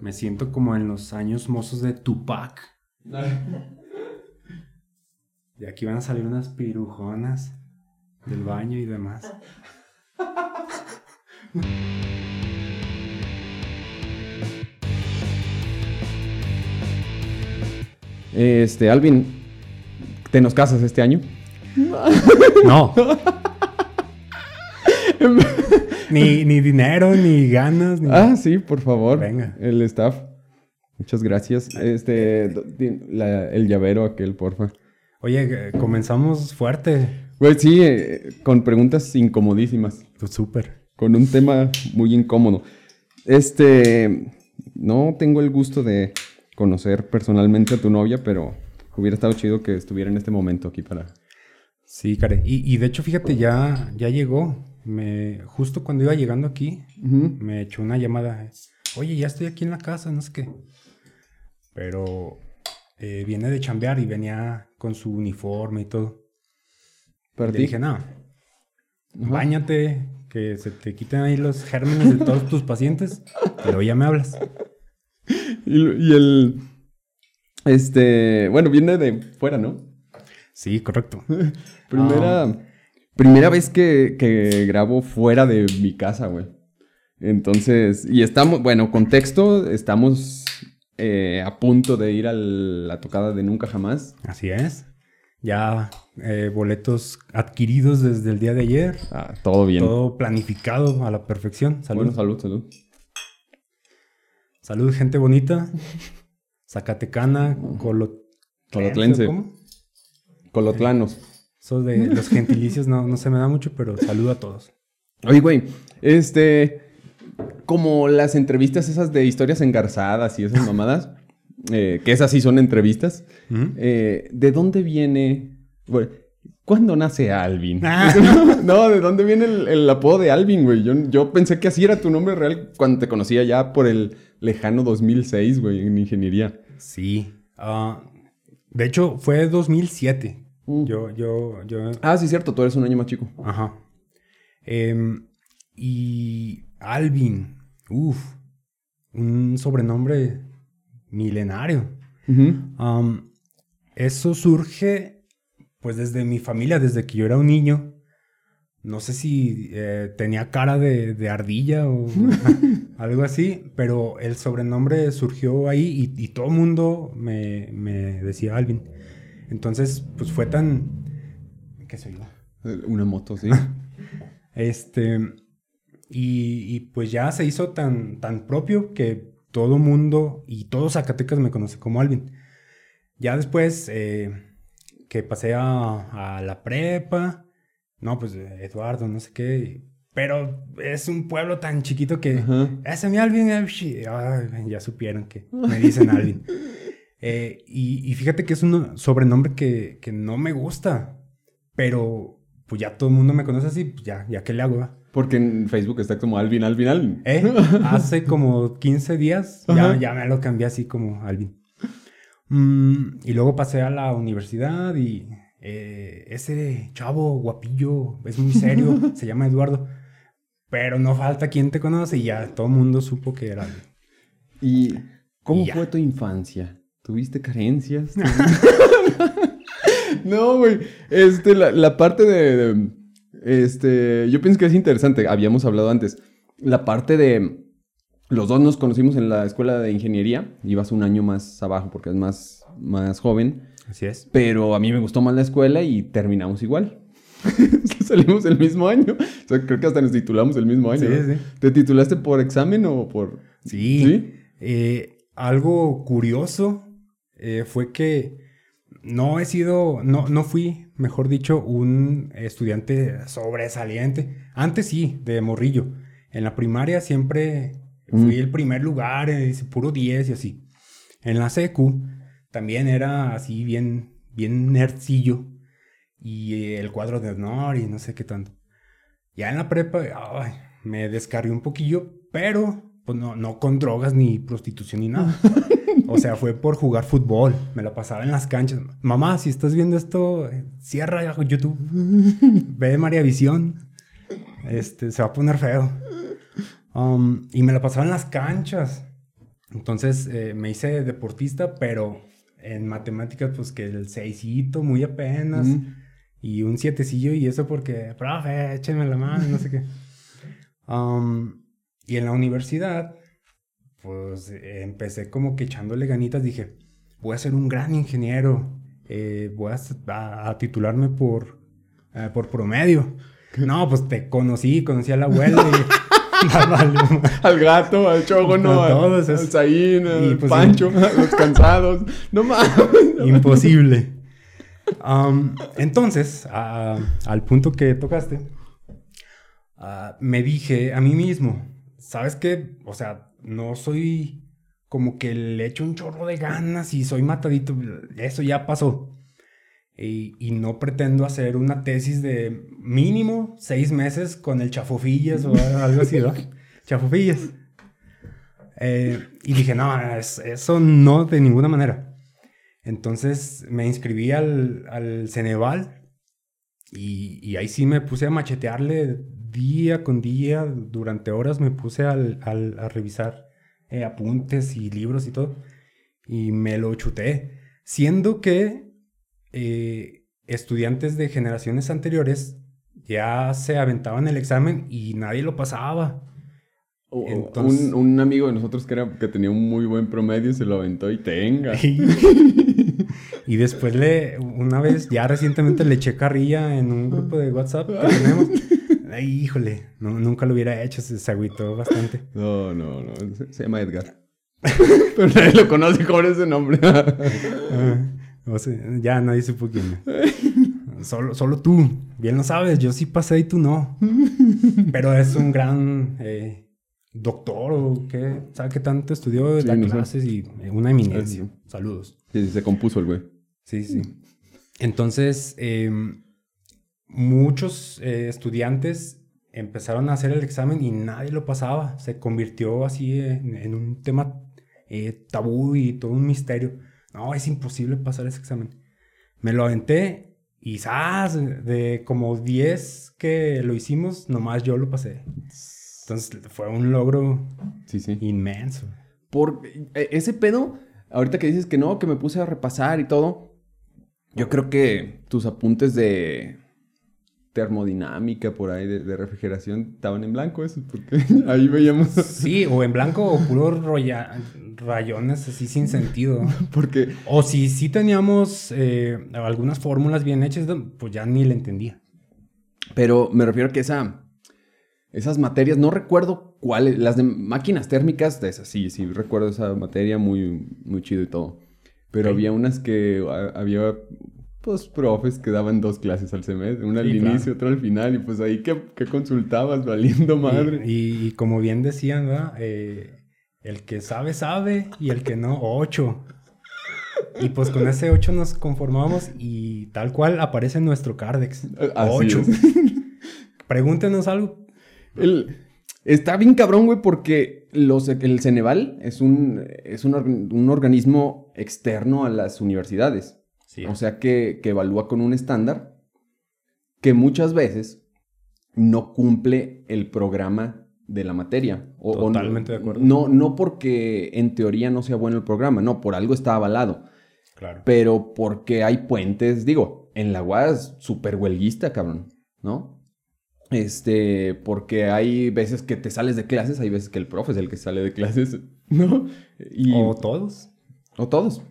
Me siento como en los años mozos de Tupac. Y aquí van a salir unas pirujonas del baño y demás. Este, Alvin, ¿te nos casas este año? No. ni, ni dinero, ni ganas, ni... Ah, sí, por favor. Venga. El staff. Muchas gracias. Este, la- el llavero aquel, porfa. Oye, eh, comenzamos fuerte. Güey, sí, eh, con preguntas incomodísimas. Pues súper. Con un tema muy incómodo. Este, no tengo el gusto de conocer personalmente a tu novia, pero hubiera estado chido que estuviera en este momento aquí para... Sí, care. Y, y de hecho, fíjate, ya, ya llegó. Me, justo cuando iba llegando aquí, me echó una llamada. Oye, ya estoy aquí en la casa, no sé qué. Pero eh, viene de chambear y venía con su uniforme y todo. Para Le dije, no, Ajá. báñate, que se te quiten ahí los gérmenes de todos tus pacientes. Luego ya me hablas. Y, y el... Este, bueno, viene de fuera, ¿no? Sí, correcto. Primera, primera vez que, que grabo fuera de mi casa, güey. Entonces, y estamos, bueno, contexto, estamos eh, a punto de ir a la tocada de Nunca Jamás. Así es. Ya eh, boletos adquiridos desde el día de ayer. Ah, todo bien. Todo planificado a la perfección. Salud. Bueno, salud, salud. Salud, gente bonita. Zacatecana, colo... Colotlense. ¿Cómo? Colotlanos. Eso de los gentilicios no, no se me da mucho, pero saludo a todos. Oye, güey, este, como las entrevistas esas de historias engarzadas y esas mamadas, eh, que esas sí son entrevistas, Ujú. eh, ¿de dónde viene, bueno, cuándo nace Alvin? Ah. no, ¿de dónde viene el, el apodo de Alvin, güey? Yo, yo pensé que así era tu nombre real cuando te conocía ya por el lejano 2006, güey, en ingeniería. Sí. ah, de hecho, fue 2007. Mm. Yo, yo, yo... Ah, sí, cierto, tú eres un año más chico. Ajá. Em, y Alvin. Uf. Un sobrenombre milenario. Am, eso surge, pues, desde mi familia, desde que yo era un niño. No sé si eh, tenía cara de, de ardilla o algo así, pero el sobrenombre surgió ahí y, y todo el mundo me, me decía Alvin. Entonces, pues fue tan... ¿Qué soy yo? Una moto, sí. Este, y, y, pues ya se hizo tan, tan propio que todo mundo y todos Zacatecas me conoce como Alvin. Ya después eh, que pasé a, a la prepa, no, pues Eduardo, no sé qué, pero es un pueblo tan chiquito que Ajá. ese es mi Alvin, eh, ay, ya supieron que me dicen Alvin. Eh, y, y fíjate que es un sobrenombre que, que no me gusta, pero pues ya todo el mundo me conoce así, pues ya, ya qué le hago? Porque en Facebook está como Alvin, Alvin, Alvin. ¿Eh? Hace como 15 días ya, ya me lo cambié así como Alvin. Mm, y luego pasé a la universidad y eh, ese chavo guapillo, es muy serio, se llama Eduardo. Pero no falta quien te conoce y ya todo el mundo supo que era Alvin. ¿Y cómo Y fue tu infancia? ¿Tuviste carencias? no, güey. Este, la, la parte de, de- Este, yo pienso que es interesante. Habíamos hablado antes. La parte de. Los dos nos conocimos en la escuela de ingeniería. Ibas un año más abajo porque es más, más joven. Así es. Pero a mí me gustó más la escuela y terminamos igual. Salimos el mismo año. O sea, creo que hasta nos titulamos el mismo año. Sí, ¿no? sí. ¿Te titulaste por examen o por.? Sí. ¿Sí? Eh, algo curioso eh, fue que no he sido, no, no fui, mejor dicho, un estudiante sobresaliente. Antes sí, de morrillo. En la primaria siempre fui Mm. el primer lugar, eh, puro 10 y así. En la secu también era así bien, bien nerdcillo. Y eh, el cuadro de honor y no sé qué tanto. Ya en la prepa, ay, me descargué un poquillo, pero pues no, no con drogas ni prostitución ni nada. O sea, fue por jugar fútbol. Me la pasaba en las canchas. Mamá, si estás viendo esto, eh, cierra YouTube. Ve María Visión. Este, se va a poner feo. Um, y me la pasaba en las canchas. Entonces eh, me hice deportista, pero en matemáticas, pues que el seisito, muy apenas, Ujú. y un sietecillo, y eso porque, profe, écheme la mano, no sé qué. Um, y en la universidad, pues empecé como que echándole ganitas, dije, voy a ser un gran ingeniero, eh, voy a, a- a titularme por, eh, por promedio. No, pues te conocí, conocí a y... Vale, Al gato, al chogono, A al, todos, al es- Zain, al y pues, Pancho, a los cansados. No mames. Imposible. Entonces, a- al punto que tocaste, ah, me dije a mí mismo, ¿sabes qué? O sea, no soy como que le echo un chorro de ganas y soy matadito. Eso ya pasó. Y, y no pretendo hacer una tesis de mínimo seis meses con el chafofillas o algo así, ¿no? Chafofillas. Eh, y dije, no, es- eso no de ninguna manera. Entonces me inscribí al, al Ceneval y, y ahí sí me puse a machetearle día con día, durante horas me puse al- al- a revisar eh, apuntes y libros y todo. Y me lo chuté. Siendo que eh, estudiantes de generaciones anteriores ya se aventaban el examen y nadie lo pasaba. Entonces- un, un amigo de nosotros que, era, que tenía un muy buen promedio se lo aventó y tenga. Y, y después le, una vez, ya recientemente le eché carrilla en un grupo de WhatsApp que tenemos. Ay, híjole, no, nunca lo hubiera hecho, se, agüitó bastante. No, no, no. Se, llama Edgar. Pero nadie lo conoce con ese nombre. Ah, o sea, ya nadie supo quién. Solo, solo tú, bien lo sabes, yo sí pasé y tú no. Pero es un gran eh, doctor o qué, ¿sabe qué tanto estudió? Sí, da no sé. clases y eh, una eminencia. Sí. Saludos. Sí, sí, se compuso el güey. Sí, sí. Entonces, eh, muchos eh, estudiantes empezaron a hacer el examen y nadie lo pasaba. Se convirtió así en, en un tema eh, tabú y todo un misterio. No, es imposible pasar ese examen. Me lo aventé y ¡zas! De como 10 que lo hicimos, nomás yo lo pasé. Entonces fue un logro Sí, sí. inmenso. Por e- ese pedo, ahorita que dices que no, que me puse a repasar y todo, yo creo que tus apuntes de termodinámica por ahí, de, de refrigeración, estaban en blanco esos, porque ahí veíamos, Sí, o en blanco o puros rayones así sin sentido. porque O si sí teníamos eh, algunas fórmulas bien hechas, pues ya ni le entendía. Pero me refiero a que esa, esas materias, no recuerdo cuáles, las de máquinas térmicas, de esas sí, sí, recuerdo esa materia muy, muy chido y todo. Pero había unas que a- había, pues, profes que daban dos clases al semestre, una al claro. inicio, otra al final, y pues ahí que, que consultabas valiendo madre. Y, y- y como bien decían, ¿verdad? Eh, el que sabe, sabe, y el que no, ocho. Y pues con ese ocho nos conformamos y tal cual aparece en nuestro Cardex. Así ocho. es. Pregúntenos algo. El- está bien cabrón, güey, porque los, el Ceneval es, un, es un, un organismo externo a las universidades. Sí. O sea que, que evalúa con un estándar que muchas veces no cumple el programa de la materia. O- o no- Totalmente de acuerdo. No, no porque en teoría no sea bueno el programa, no, por algo está avalado. claro. Pero porque hay puentes, digo, en la UAS súper huelguista, cabrón, ¿no? Este, porque hay veces que te sales de clases, hay veces que el profe es el que sale de clases, ¿no? Y, O todos. o todos,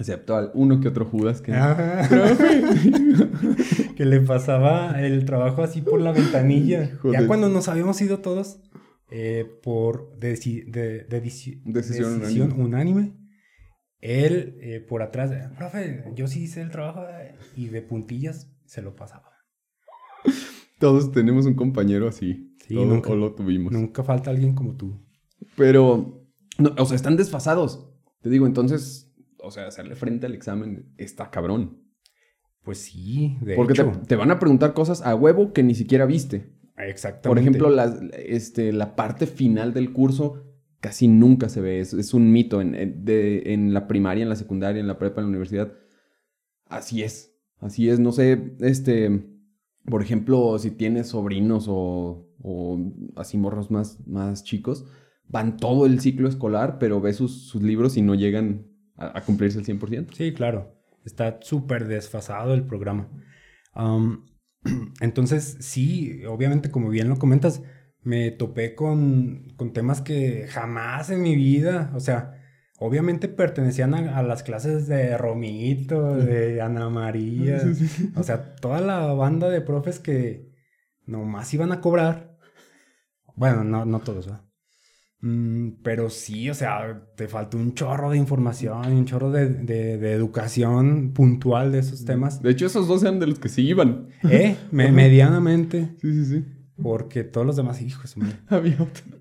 excepto al uno que otro Judas que... Ah. que le pasaba el trabajo así por la ventanilla. Joder. Ya cuando nos habíamos ido todos eh, por deci- de, de deci- Decisión decisión unánime, él eh, por atrás, profe, yo sí hice el trabajo eh", y de puntillas se lo pasaba. Todos tenemos un compañero así. Sí, Todos- nunca- o lo tuvimos. Nunca falta alguien como tú. Pero, no, o sea, están desfasados. Te digo, entonces, o sea, hacerle frente al examen está cabrón. Pues sí, de Porque te, hecho. te van a preguntar cosas a huevo que ni siquiera viste. Exactamente. Por ejemplo, las- este, la parte final del curso casi nunca se ve. Es, es un mito en, en- de- en la primaria, en la secundaria, en la prepa, en la universidad. Así es. Así es. No sé, este, por ejemplo, si tienes sobrinos o, o así morros más, más chicos, van todo el ciclo escolar, pero ves sus, sus libros y no llegan a, a cumplirse el 100%. Sí, claro. Está súper desfasado el programa. Am, entonces, sí, obviamente, como bien lo comentas, me topé con, con temas que jamás en mi vida, o sea, obviamente pertenecían a, a las clases de Romito, de Ana María, Sí, sí, sí. o sea, toda la banda de profes que nomás iban a cobrar. Bueno, no, no todos, ¿verdad? Mm, pero sí, o sea, te faltó un chorro de información, un chorro de, de- de educación puntual de esos temas. De hecho, esos dos eran de los que sí iban. Eh, me- medianamente, Sí, sí, sí. porque todos los demás, hijos, Había.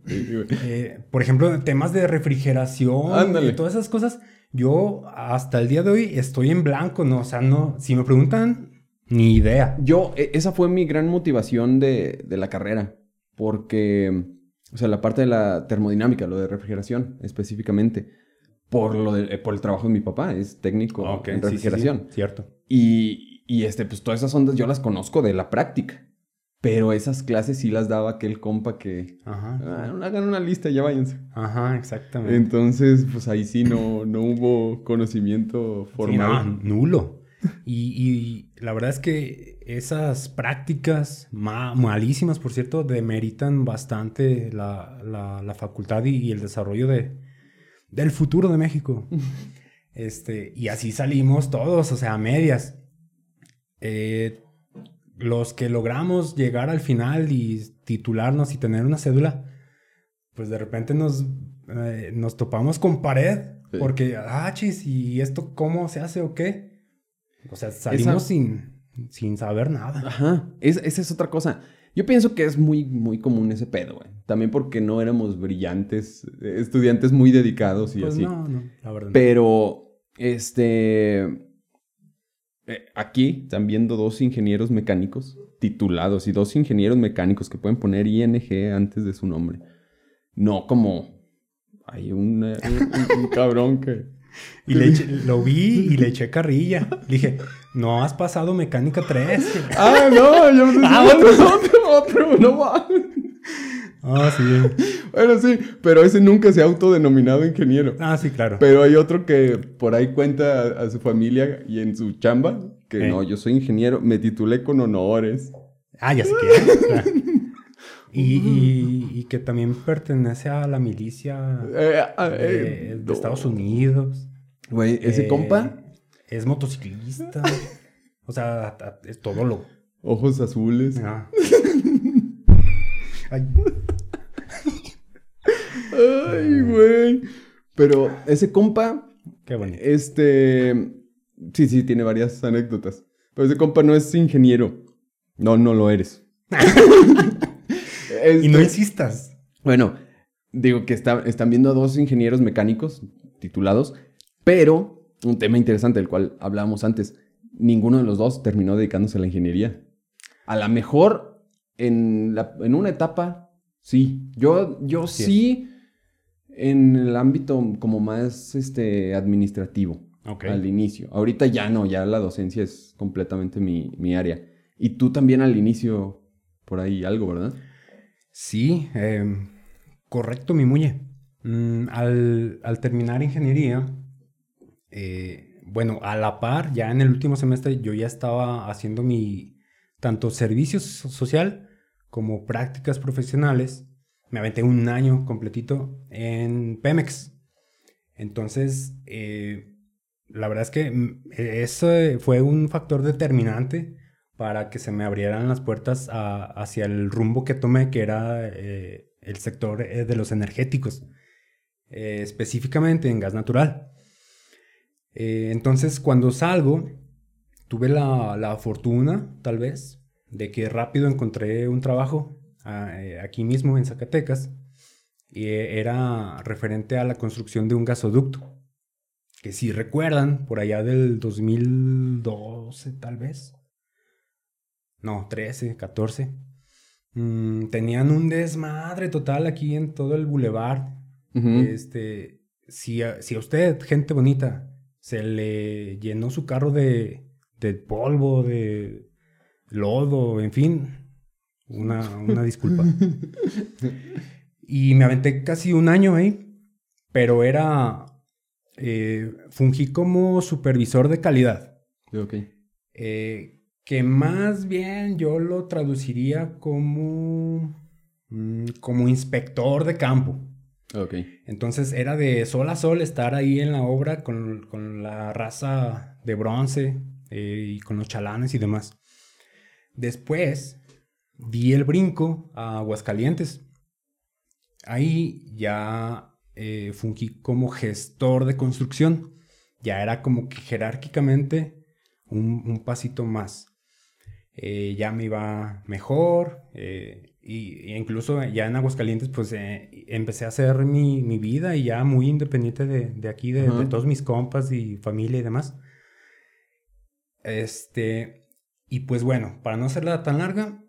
Eh, por ejemplo, temas de refrigeración, Ándale. y todas esas cosas, yo hasta el día de hoy estoy en blanco, ¿no? O sea, no, si me preguntan, ni idea. Yo, e- esa fue mi gran motivación de, de la carrera, porque, o sea, la parte de la termodinámica, lo de refrigeración específicamente, por, lo de- eh, por el trabajo de mi papá, es técnico sí, en sí, sí, refrigeración. cierto. Y, y, este, pues todas esas ondas yo las conozco de la práctica, pero esas clases sí las daba aquel compa que, Ajá. "Ah, hagan una lista, ya váyanse. Ajá, exactamente. Entonces, pues ahí sí no, no hubo conocimiento Sí, formal. no, nulo. Y, y la verdad es que esas prácticas, ma- malísimas por cierto, demeritan bastante la, la- la facultad y, y el desarrollo de, del futuro de México. Este, y así salimos todos, o sea, a medias. Eh, los que logramos llegar al final y titularnos y tener una cédula, pues de repente nos, eh, nos topamos con pared. Sí. Porque, ah, chis, ¿y esto cómo se hace o qué? O sea, salimos Esa- sin, sin saber nada. Ajá, es- esa es otra cosa. Yo pienso que es muy, muy común ese pedo, güey. También porque no éramos brillantes, estudiantes muy dedicados y Pues así. no, no, la verdad. Pero, este... eh, aquí están viendo dos ingenieros mecánicos titulados y dos ingenieros mecánicos que pueden poner ING antes de su nombre. No como... Hay un, eh, un- un cabrón que... Y le eché- lo vi y le eché carrilla. Le dije, no has pasado mecánica 3. Ah, no, yo no sé Ah, otro, otro, otro, no va. Ah, sí. Bueno, sí, pero ese nunca se ha autodenominado ingeniero. Ah, sí, claro. Pero hay otro que por ahí cuenta a, a su familia y en su chamba que Eh. no, yo soy ingeniero, me titulé con honores. Ah, ya sé quién. Y, y- y que también pertenece a la milicia Eh, ah, de, eh, de. Estados Unidos. Güey, ese Eh, compa, Es motociclista. O sea, a- es todo lo. ojos azules. Ah. Ay, Ay, güey. Pero ese compa, qué bonito. este... Sí, sí, tiene varias anécdotas. Pero ese compa no es ingeniero. No, no lo eres. Y no insistas. Bueno, digo que está- están viendo a dos ingenieros mecánicos titulados, pero un tema interesante del cual hablábamos antes, ninguno de los dos terminó dedicándose a la ingeniería. A lo mejor en, la- en una etapa, sí. Yo, yo sí, en el ámbito como más este, administrativo, al inicio. Ahorita ya no, ya la docencia es completamente mi, mi área. Y tú también al inicio, por ahí algo, ¿verdad? Sí, em, correcto, mi muñe. Mm, al, terminar ingeniería, eh, bueno, a la par, ya en el último semestre, yo ya estaba haciendo mi tanto servicio so- social como prácticas profesionales. Me aventé un año completito en Pemex. Entonces, eh, la verdad es que mm, eso fue un factor determinante para que se me abrieran las puertas hacia el rumbo que tomé, que era eh, el sector eh, de los energéticos, eh, específicamente en gas natural. Entonces, cuando salgo, tuve la, la fortuna, tal vez, de que rápido encontré un trabajo ah, aquí mismo en Zacatecas, y era referente a la construcción de un gasoducto. Que si recuerdan, por allá del 2012 tal vez. No, 13, 14. mm, tenían un desmadre total aquí en todo el bulevar. Ujú. Este, si a, si a usted, gente bonita, se le llenó su carro de, de polvo, de lodo, en fin, una, una disculpa. Y me aventé casi un año ahí, pero era... eh, fungí como supervisor de calidad. Ok. Eh, que más bien yo lo traduciría como, mm, como inspector de campo. Ok. Entonces era de sol a sol estar ahí en la obra con, con la raza de bronce eh, y con los chalanes y demás. Después di el brinco a Aguascalientes. Ahí ya eh, fungí como gestor de construcción. Ya era como que jerárquicamente un, un pasito más. Eh, ya me iba mejor. eh, y, y incluso ya en Aguascalientes, pues eh, empecé a hacer mi, mi vida y ya muy independiente de, de aquí, de, de todos mis compas y familia y demás. Este, y pues bueno, para no hacerla tan larga,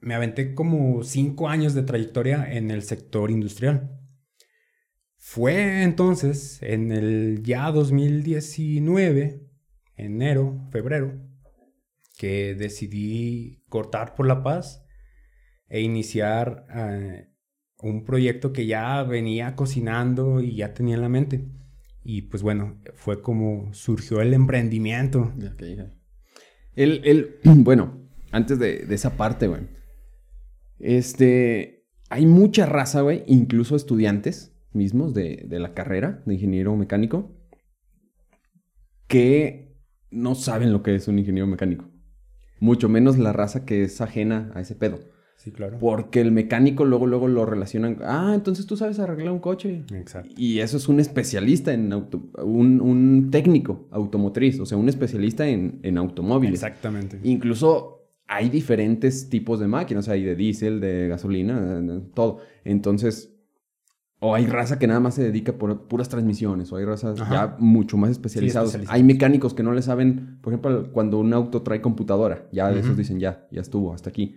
me aventé como cinco años de trayectoria en el sector industrial. Fue entonces en el ya 2019, enero, febrero, que decidí cortar por la paz e iniciar eh, un proyecto que ya venía cocinando y ya tenía en la mente. Y pues bueno, fue como surgió el emprendimiento. El, el, bueno, antes de, de esa parte, güey. Este, hay mucha raza, güey, incluso estudiantes mismos de, de la carrera de ingeniero mecánico, que no saben lo que es un ingeniero mecánico. Mucho menos la raza que es ajena a ese pedo. Sí, claro. Porque el mecánico luego, luego lo relacionan. Ah, entonces tú sabes arreglar un coche. Exacto. Y eso es un especialista en auto, un, un técnico automotriz, o sea, un especialista en, en automóviles. Exactamente. Incluso hay diferentes tipos de máquinas, hay de diésel, de gasolina, todo. Entonces, o hay raza que nada más se dedica por puras transmisiones, o hay razas Ajá. ya mucho más especializados. especializados. hay mecánicos que no le saben, por ejemplo, cuando un auto trae computadora, ya de esos dicen ya, ya estuvo, hasta aquí.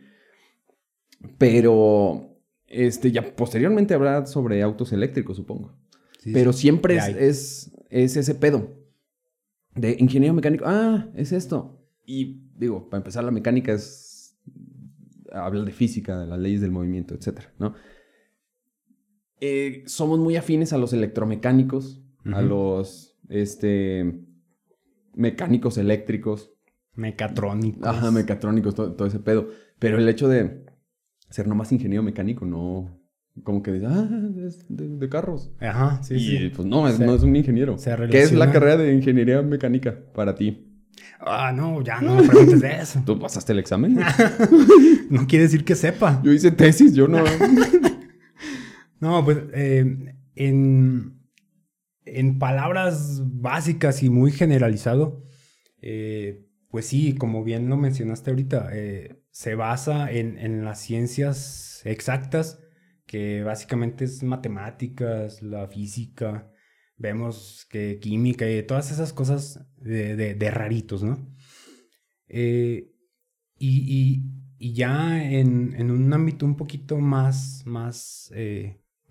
Pero, este, ya posteriormente habrá sobre autos eléctricos, supongo. Sí, Pero sí. siempre es, es ese pedo. De ingeniero mecánico. Ah, es esto. Y digo, para empezar, la mecánica es. Habla de física, de las leyes del movimiento, etcétera, ¿no? Eh, somos muy afines a los electromecánicos, a los este, mecánicos eléctricos, Mecatrónicos. ajá, mecatrónicos, todo, todo ese pedo. Pero el hecho de ser nomás ingeniero mecánico, no. Como que dice, ah, es de, de carros. Ajá, sí, y sí. pues no, es, Se- no es un ingeniero. se ¿Qué es la carrera de ingeniería mecánica para ti? Ah, no, ya no me preguntes de eso. ¿Tú pasaste el examen? No quiere decir que sepa. Yo hice tesis, yo no. No, pues eh, en, en palabras básicas y muy generalizado, eh, pues sí, como bien lo mencionaste ahorita, eh, se basa en, en las ciencias exactas, que básicamente es matemáticas, la física, vemos que química y todas esas cosas de, de- raritos, ¿no? Y, y- y ya en, en un ámbito un poquito más, más,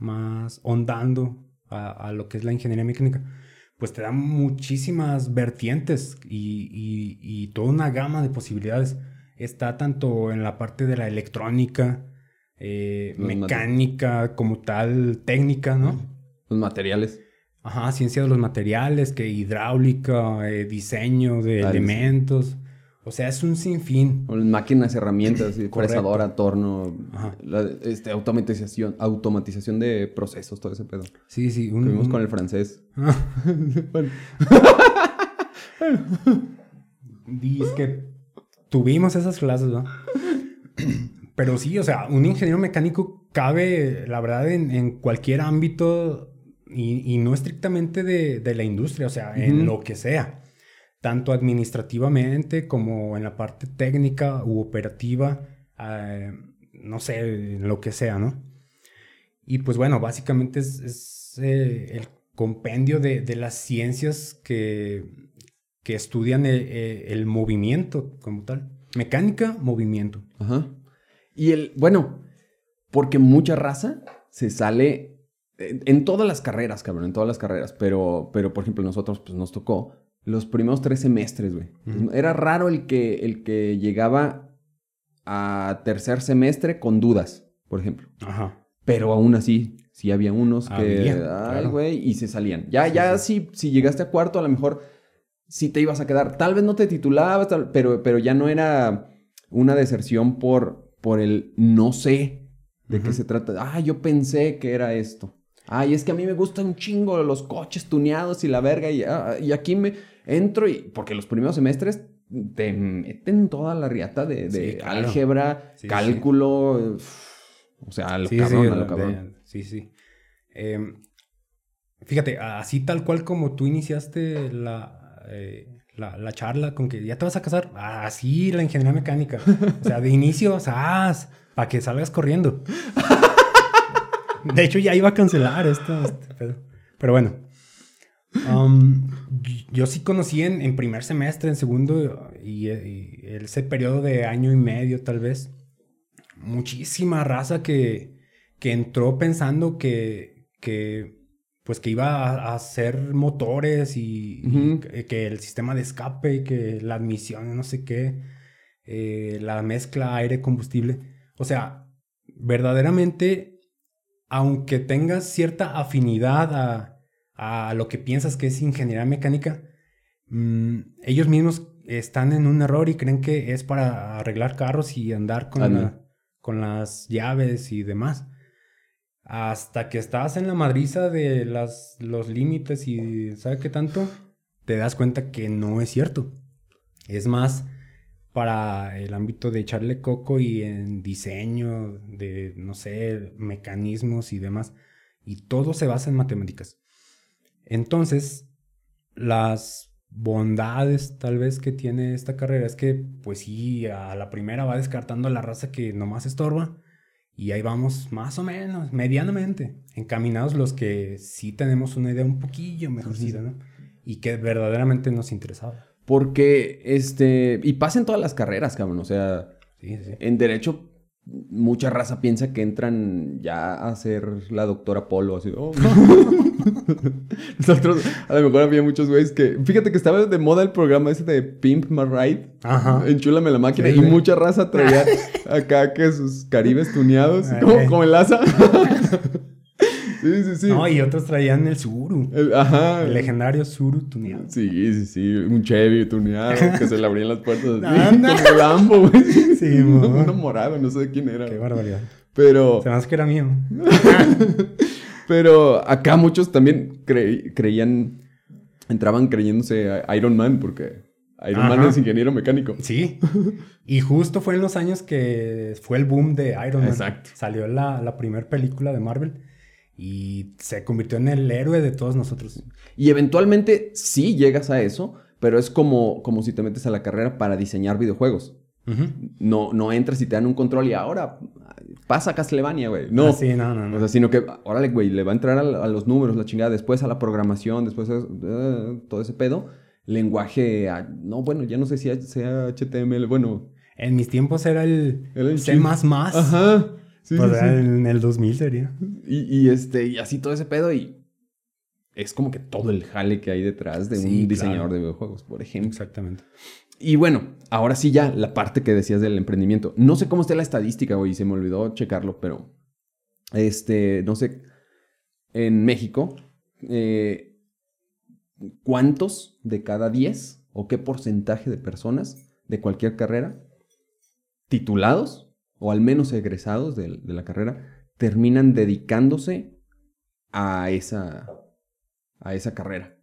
más ondando a, a lo que es la ingeniería mecánica, pues te da muchísimas vertientes y, y- y toda una gama de posibilidades. Está tanto en la parte de la electrónica, eh, mecánica como tal, técnica, ¿no? Los materiales. Ajá, ciencia de los materiales, que hidráulica, eh, diseño de Ah, elementos. O sea, es un sinfín. Máquinas, herramientas, fresadora, torno, la- este, automatización, automatización de procesos, todo ese pedo. Sí, sí. Que Un, vimos un- con el francés. Bueno, Dice que tuvimos esas clases, ¿no? Pero sí, o sea, un ingeniero mecánico cabe, la verdad, en, en cualquier ámbito y, y no estrictamente de, de la industria, o sea, en lo que sea. Tanto administrativamente como en la parte técnica u operativa, eh, no sé, lo que sea, ¿no? Y pues bueno, básicamente es, eh, el compendio de, de las ciencias que, que estudian el, eh, el movimiento como tal. Mecánica, movimiento. Ajá. Y el, bueno, porque mucha raza se sale en, en todas las carreras, cabrón, en todas las carreras, pero, pero por ejemplo, nosotros pues nos tocó los primeros tres semestres, güey. Era raro el que, el que llegaba a tercer semestre con dudas, por ejemplo. Ajá. pero aún así, sí había unos que, Había, ay, claro. güey, y se salían. Ya, Sí, ya, si, si llegaste a cuarto, a lo mejor sí te ibas a quedar. Tal vez no te titulabas, tal- pero, pero ya no era una deserción por, por el no sé de qué se trata. Ah, yo pensé que era esto. Ay, es que a mí me gustan un chingo los coches tuneados y la verga. Y, ah, y aquí me entro y... Porque los primeros semestres te meten toda la riata de, de Sí, claro. álgebra, Sí, cálculo... O sea, lo cabrón, sí, a lo de- sí, sí. Em, fíjate, así tal cual como tú iniciaste la, eh, la, la charla con que ya te vas a casar, así la ingeniería mecánica. O sea, de inicio, para que salgas corriendo. De hecho, ya iba a cancelar esto, este. Pero bueno. Um, yo sí conocí en, en primer semestre, en segundo, y, y ese periodo de año y medio tal vez, muchísima raza que, que entró pensando que, que, pues que iba a, a hacer motores y, y Ujú. que, que el sistema de escape, que la admisión, no sé qué, eh, la mezcla aire-combustible. O sea, verdaderamente, aunque tengas cierta afinidad a, a lo que piensas que es ingeniería mecánica, mm, ellos mismos están en un error y creen que es para arreglar carros y andar con, la- con las llaves y demás. Hasta que estás en la madriza de las, los límites y ¿sabe qué tanto? Te das cuenta que no es cierto. Es más para el ámbito de echarle coco y en diseño de, no sé, mecanismos y demás. Y todo se basa en matemáticas. Entonces, las bondades tal vez que tiene esta carrera es que, pues sí, a la primera va descartando a la raza que nomás estorba. Y ahí vamos más o menos, medianamente, encaminados los que sí tenemos una idea un poquillo mejorcita, ¿no? Y que verdaderamente nos interesaba. Porque, este... Y pasa en todas las carreras, cabrón. O sea, Sí, sí. en derecho... Mucha raza piensa que entran ya a ser la doctora Polo, así. oh, Nosotros, a lo mejor había muchos güeyes que. Fíjate que estaba de moda el programa ese de Pimp My Ride. Ajá. Enchúlame la máquina. Sí, y sí. mucha raza traía acá que sus caribes tuneados. Como el asa. sí, sí, sí. No, y otros traían el Suru. El- ajá. El legendario Suru tuneado. Sí, sí, sí. Un Chevy tuneado que se le abrían las puertas así. Como Lambo, güey. Sí, uno, uno morado, no sé de quién era. Qué barbaridad. Pero. Se me hace que era mío. Pero acá muchos también cre- creían, entraban creyéndose Iron Man, porque Iron Man es ingeniero mecánico. Sí. Y justo fue en los años que fue el boom de Iron Man. Exacto. Salió la, la primera película de Marvel y se convirtió en el héroe de todos nosotros. Y eventualmente sí llegas a eso, pero es como, como si te metes a la carrera para diseñar videojuegos. No, no entras y te dan un control y ahora pasa a Castlevania, güey. No. Ah, sí, no, no, no. O sea, sino que, órale, güey, le va a entrar a, a los números, la chingada, después a la programación, después a eh, todo ese pedo. Lenguaje, ah, no, bueno, ya no sé si sea HTML, bueno. En mis tiempos era el Era el C++. Ajá. Ajá. Sí, sí, sí. En el 2000 sería. Y, y, este, y así todo ese pedo y es como que todo el jale que hay detrás de un diseñador de videojuegos, por ejemplo. Exactamente. Y bueno, ahora sí ya la parte que decías del emprendimiento. No sé cómo está la estadística, güey, se me olvidó checarlo, pero este, no sé, en México, eh, ¿cuántos de cada 10 o qué porcentaje de personas de cualquier carrera titulados o al menos egresados de, de la carrera terminan dedicándose a esa, a esa carrera?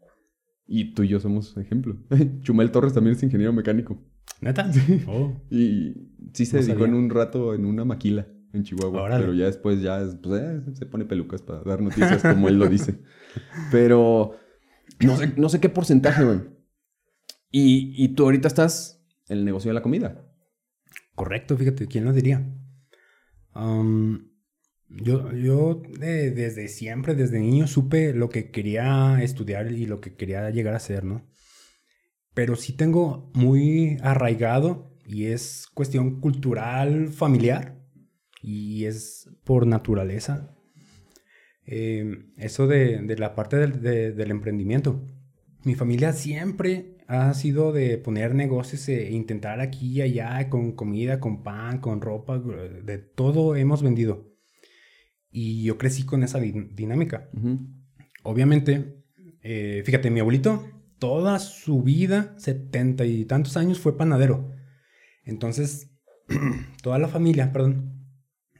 Y tú y yo somos ejemplo. Chumel Torres también es ingeniero mecánico. ¿Neta? Oh. Y sí se No dedicó sabía. en un rato en una maquila en Chihuahua. Órale. Pero ya después ya es- pues, eh, se pone pelucas para dar noticias como él lo dice. Pero no sé, no sé qué porcentaje, güey. Y, y tú ahorita estás en el negocio de la comida. Correcto, fíjate, ¿quién lo diría? Yo yo de- desde siempre, desde niño, supe lo que quería estudiar y lo que quería llegar a ser, ¿no? Pero sí tengo muy arraigado y es cuestión cultural, familiar y es por naturaleza. eh, eso de, la parte del, de- del emprendimiento. Mi familia siempre ha sido de poner negocios e intentar aquí y allá con comida, con pan, con ropa, de todo hemos vendido. Y yo crecí con esa dinámica. Obviamente, eh, fíjate, mi abuelito toda su vida, setenta y tantos años, fue panadero. Entonces, toda la familia, perdón,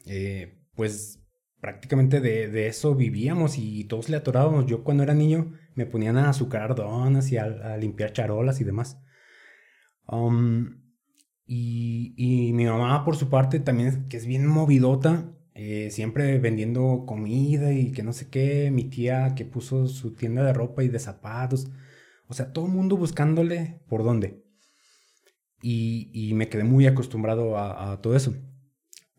eh, pues prácticamente de, eso vivíamos y todos le atorábamos. Yo cuando era niño me ponían a azucarar donas y a, limpiar charolas y demás. Um, y, mi mamá, por su parte, también, que es bien movidota, eh, siempre vendiendo comida y que no sé qué. Mi tía que puso su tienda de ropa y de zapatos. O sea, todo el mundo buscándole por dónde. Y, me quedé muy acostumbrado a, todo eso.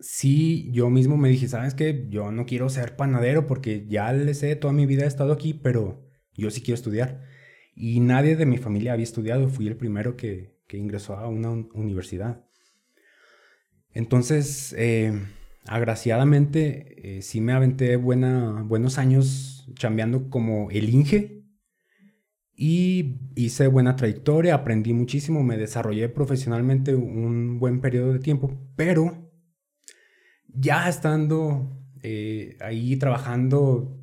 Sí, yo mismo me dije, ¿sabes qué? Yo no quiero ser panadero porque ya le sé, toda mi vida he estado aquí, pero yo sí quiero estudiar. Y nadie de mi familia había estudiado, fui el primero que, ingresó a una universidad. Entonces, eh, agraciadamente, eh, sí me aventé buenos años chambeando como el Inge, y hice buena trayectoria, aprendí muchísimo, me desarrollé profesionalmente un buen periodo de tiempo, pero ya estando eh, ahí trabajando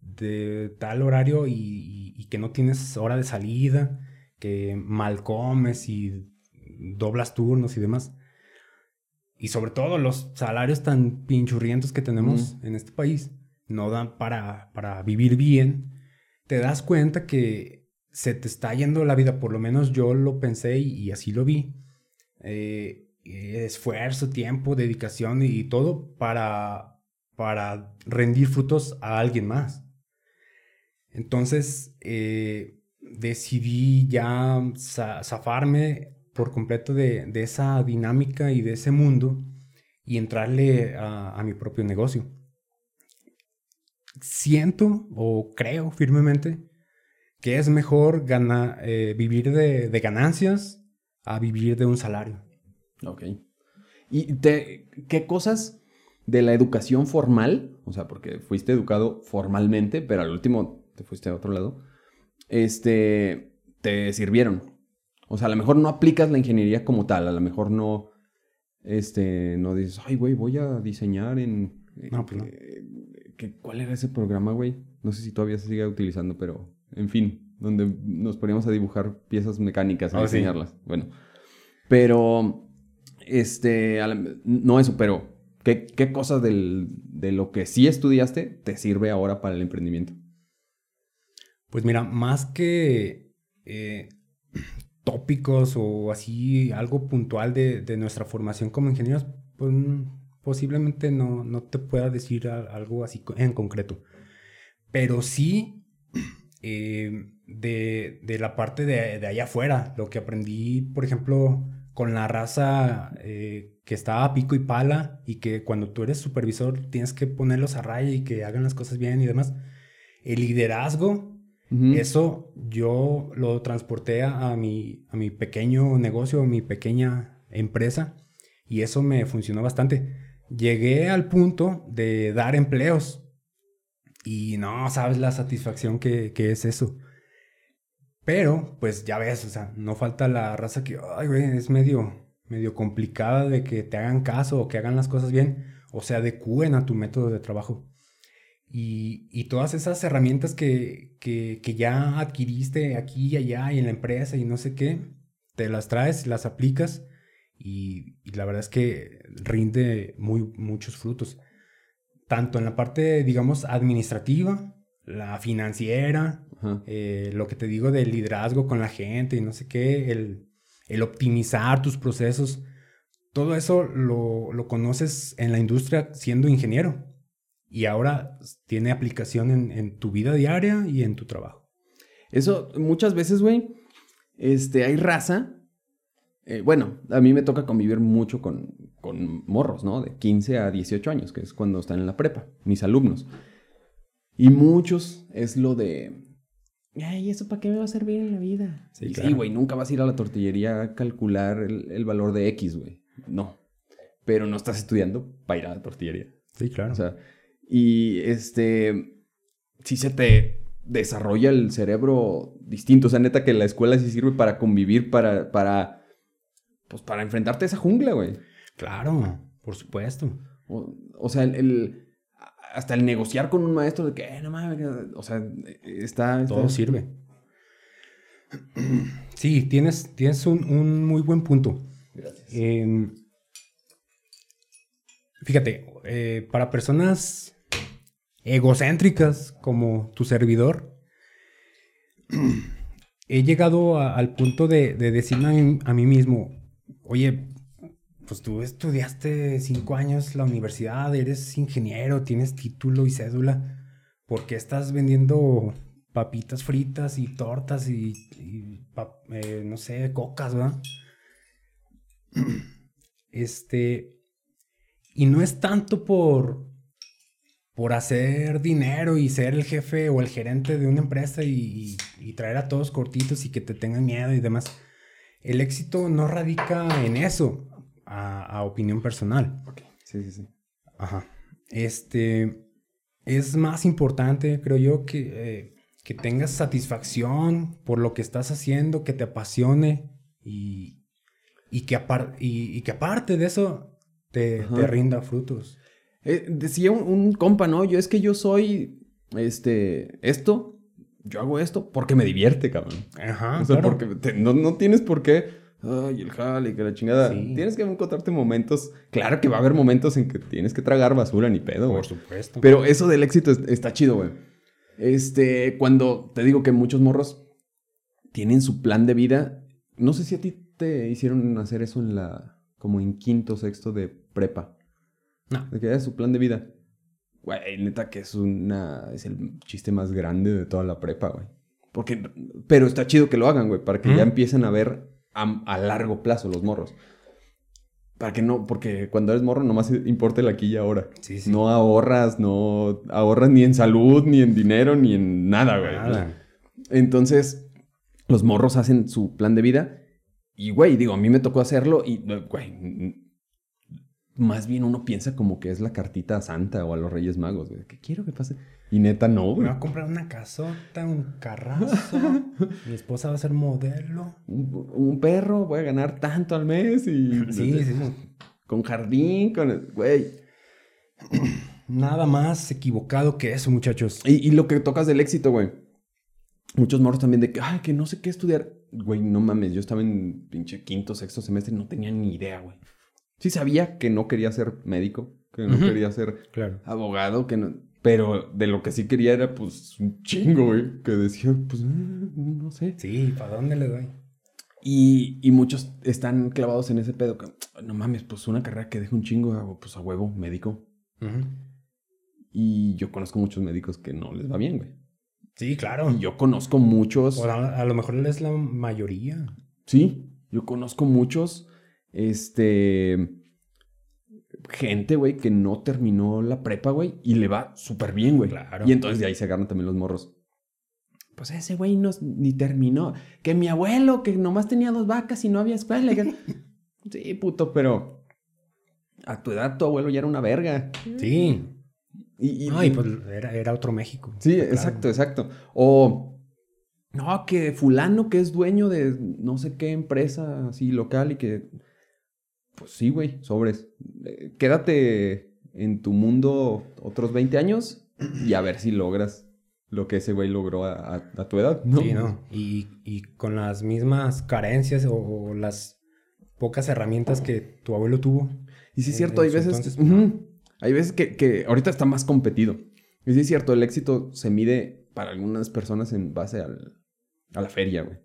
de tal horario y, que no tienes hora de salida, que mal comes y doblas turnos y demás. Y sobre todo los salarios tan pinchurrientos que tenemos en este país no dan para, para vivir bien. Te das cuenta que se te está yendo la vida, por lo menos yo lo pensé y, así lo vi. Eh, esfuerzo, tiempo, dedicación y, todo para, para rendir frutos a alguien más. Entonces eh, decidí ya zafarme por completo de, esa dinámica y de ese mundo y entrarle a mi propio negocio. Siento o creo firmemente que es mejor eh, vivir de, ganancias a vivir de un salario. Ok. ¿Y te, qué cosas de la educación formal, o sea, porque fuiste educado formalmente, pero al último te fuiste a otro lado, este, te sirvieron? O sea, a lo mejor no aplicas la ingeniería como tal, a lo mejor no, este, no dices, ay, güey, voy a diseñar en... No, pues no. Eh, ¿Cuál era ese programa, güey? No sé si todavía se sigue utilizando, pero en fin, donde nos poníamos a dibujar piezas mecánicas, a. Oh, bueno, pero, este, no eso, pero, ¿qué, qué cosa de lo que sí estudiaste te sirve ahora para el emprendimiento? Pues mira, más que eh, tópicos o así, algo puntual de, de, nuestra formación como ingenieros, pues posiblemente no, no te pueda decir algo así en concreto. Pero sí eh, de, la parte de, allá afuera. Lo que aprendí, por ejemplo, con la raza eh, que estaba a pico y pala y que cuando tú eres supervisor tienes que ponerlos a raya y que hagan las cosas bien y demás. El liderazgo, eso yo lo transporté a, mi, a mi pequeño negocio, a mi pequeña empresa y eso me funcionó bastante. Llegué al punto de dar empleos y no sabes la satisfacción que, es eso. Pero, pues ya ves, o sea, no falta la raza que, ay, es medio, medio complicada de que te hagan caso o que hagan las cosas bien o se adecúen a tu método de trabajo. Y, todas esas herramientas que, ya adquiriste aquí y allá y en la empresa y no sé qué, te las traes, las aplicas y, y la verdad es que rinde muy, muchos frutos tanto en la parte, digamos, administrativa, la financiera, eh, lo que te digo del liderazgo con la gente y no sé qué, el, optimizar tus procesos, todo eso lo, conoces en la industria siendo ingeniero y ahora tiene aplicación en, tu vida diaria y en tu trabajo. Eso muchas veces, güey, este, hay raza. Eh, bueno, a mí me toca convivir mucho con, con morros, ¿no? De 15 a 18 años, que es cuando están en la prepa, mis alumnos. Y muchos es lo de, ay, ¿eso para qué me va a servir en la vida? Sí, güey, nunca vas a ir a la tortillería a calcular el, valor de X, güey. No. Pero no estás estudiando para ir a la tortillería. Sí, claro. O sea, y este, si se te desarrolla el cerebro distinto. O sea, neta que la escuela sí sirve para convivir, para, para, pues para enfrentarte a esa jungla, güey. Claro, por supuesto. O, sea, el, hasta el negociar con un maestro de que, eh, no mames, o sea, está... está- Todo sirve. Sí, tienes, tienes un, un muy buen punto. Gracias. Em, fíjate, eh, para personas egocéntricas como tu servidor, he llegado a- al punto de, de decirme a mí, a mí mismo, oye, pues tú estudiaste cinco años la universidad, eres ingeniero, tienes título y cédula, ¿por qué estás vendiendo papitas fritas y tortas y, eh, no sé, cocas, ¿verdad? Este, y no es tanto por, por hacer dinero y ser el jefe o el gerente de una empresa y traer a todos cortitos y que te tengan miedo y demás. El éxito no radica en eso, a, a opinión personal. Ok, sí, sí, sí. Ajá. Este es más importante, creo yo, que, eh, que tengas satisfacción por lo que estás haciendo, que te apasione y, y, que, apar- y, y que aparte de eso te, rinda frutos. Eh, decía un, un compa, ¿no? Yo es que yo soy, este, esto, yo hago esto porque me divierte, cabrón. Ajá, o sea, claro. porque te- no, no tienes por qué, ay, el jale, que la chingada. Sí. Tienes que encontrarte momentos, claro que va a haber momentos en que tienes que tragar basura, ni pedo. Por supuesto. Pero eso del éxito es- está chido, güey. Este, cuando te digo que muchos morros tienen su plan de vida, no sé si a ti te hicieron hacer eso en la, como en quinto, sexto de prepa. No. De que es su plan de vida. Güey, neta que es una, es el chiste más grande de toda la prepa, güey. Porque, pero está chido que lo hagan, güey, para que ya empiecen a ver a, a largo plazo los morros. Para que no, porque cuando eres morro nomás importa el aquí y ahora. Sí, sí. No ahorras, no ahorras ni en salud, ni en dinero, ni en nada, güey. Nada. Entonces, los morros hacen su plan de vida. Y, güey, digo, a mí me tocó hacerlo y, güey, más bien uno piensa como que es la cartita a Santa o a los Reyes Magos, güey. Que quiero que pase. Y neta, no, Me güey. voy a comprar una casota, un carrazo. Mi esposa va a ser modelo. Un, un perro, voy a ganar tanto al mes y... Sí, sí. Con jardín, con... Güey. Nada más equivocado que eso, muchachos. Y, y lo que tocas del éxito, güey. Muchos morros también de que, ay, que no sé qué estudiar. Güey, no mames, yo estaba en pinche quinto, sexto semestre y no tenía ni idea, güey. Sí sabía que no quería ser médico, que no quería ser Claro. abogado, que no... Pero de lo que sí quería era, pues, un chingo, güey. Que decía, pues, eh, no sé. Sí, ¿para dónde le doy? Y, y muchos están clavados en ese pedo. Que, no mames, pues, una carrera que deja un chingo, ah, pues, a huevo, médico. Y yo conozco muchos médicos que no les va bien, güey. Sí, claro. Y yo conozco muchos... O a, a lo mejor es la mayoría. Sí, yo conozco muchos, este, gente, güey, que no terminó la prepa, güey, y le va súper bien, güey. Claro. Y entonces de ahí se agarran también los morros. Pues ese güey no, ni terminó. Que mi abuelo, que nomás tenía dos vacas y no había escuela. que- sí, puto, pero a tu edad tu abuelo ya era una verga. Sí. Y, y- Ay, pues era, era otro México. Sí, Claro. exacto, exacto. O, no, que fulano que es dueño de no sé qué empresa así local y que, pues sí, güey, sobres. Eh, Quédate en tu mundo otros 20 años y a ver si logras lo que ese güey logró a, a- a tu edad, ¿no? Sí, ¿no? Y, y con las mismas carencias o, o las pocas herramientas que tu abuelo tuvo. Y sí es cierto, hay veces, entonces, ujú, hay veces que, que ahorita está más competido. Y sí es cierto, el éxito se mide para algunas personas en base al- a la feria, güey.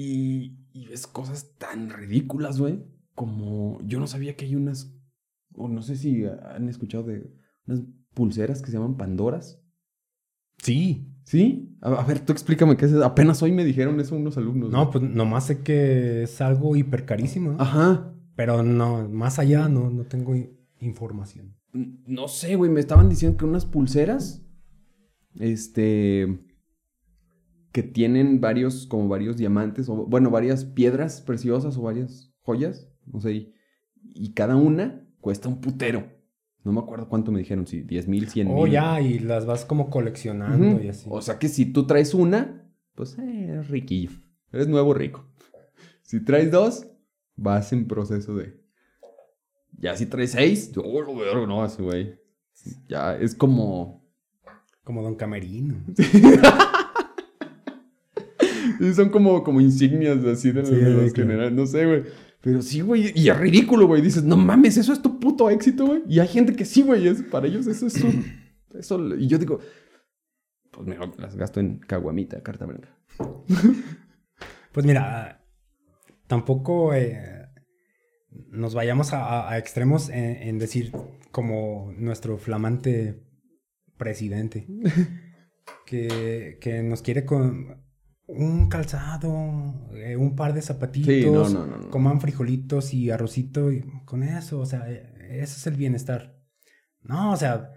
Y, y ves cosas tan ridículas, güey. Como yo no sabía que hay unas, o no sé si han escuchado de unas pulseras que se llaman Pandoras. Sí. ¿Sí? A, a ver, tú explícame qué es eso. Apenas hoy me dijeron eso unos alumnos. No, pues nomás sé que es algo hiper carísimo. ¿no? Ajá. Pero no, más allá no, no tengo información. No sé, güey. Me estaban diciendo que unas pulseras. Este. Que tienen varios, como varios diamantes, o bueno, varias piedras preciosas o varias joyas. No sé. Y, y cada una cuesta un putero. No me acuerdo cuánto me dijeron, si 10 mil, 100 mil. Oh, ya, y las vas como coleccionando y así. O sea que si tú traes una, pues eh, eres riquillo. Eres nuevo rico. Si traes dos, vas en proceso de. Ya si traes seis, oh, lo vergo, no, ese güey. Ya es como. Como Don Camerino. Sí, Son como, como insignias así de los, Sí, de los generales. No sé, güey. Pero sí, güey. Y es ridículo, güey. Dices, no mames, eso es tu puto éxito, güey. Y hay gente que sí, güey. es- Para ellos eso es su- eso. Y yo digo, pues mejor las gasto en caguamita, carta blanca. Pues mira, tampoco eh, nos vayamos a extremos en, en decir como nuestro flamante presidente que, que nos quiere con un calzado, eh, un par de zapatitos, Sí, no, no, no, no. coman frijolitos y arrocito y con eso, o sea, eh, ese es el bienestar. No, o sea,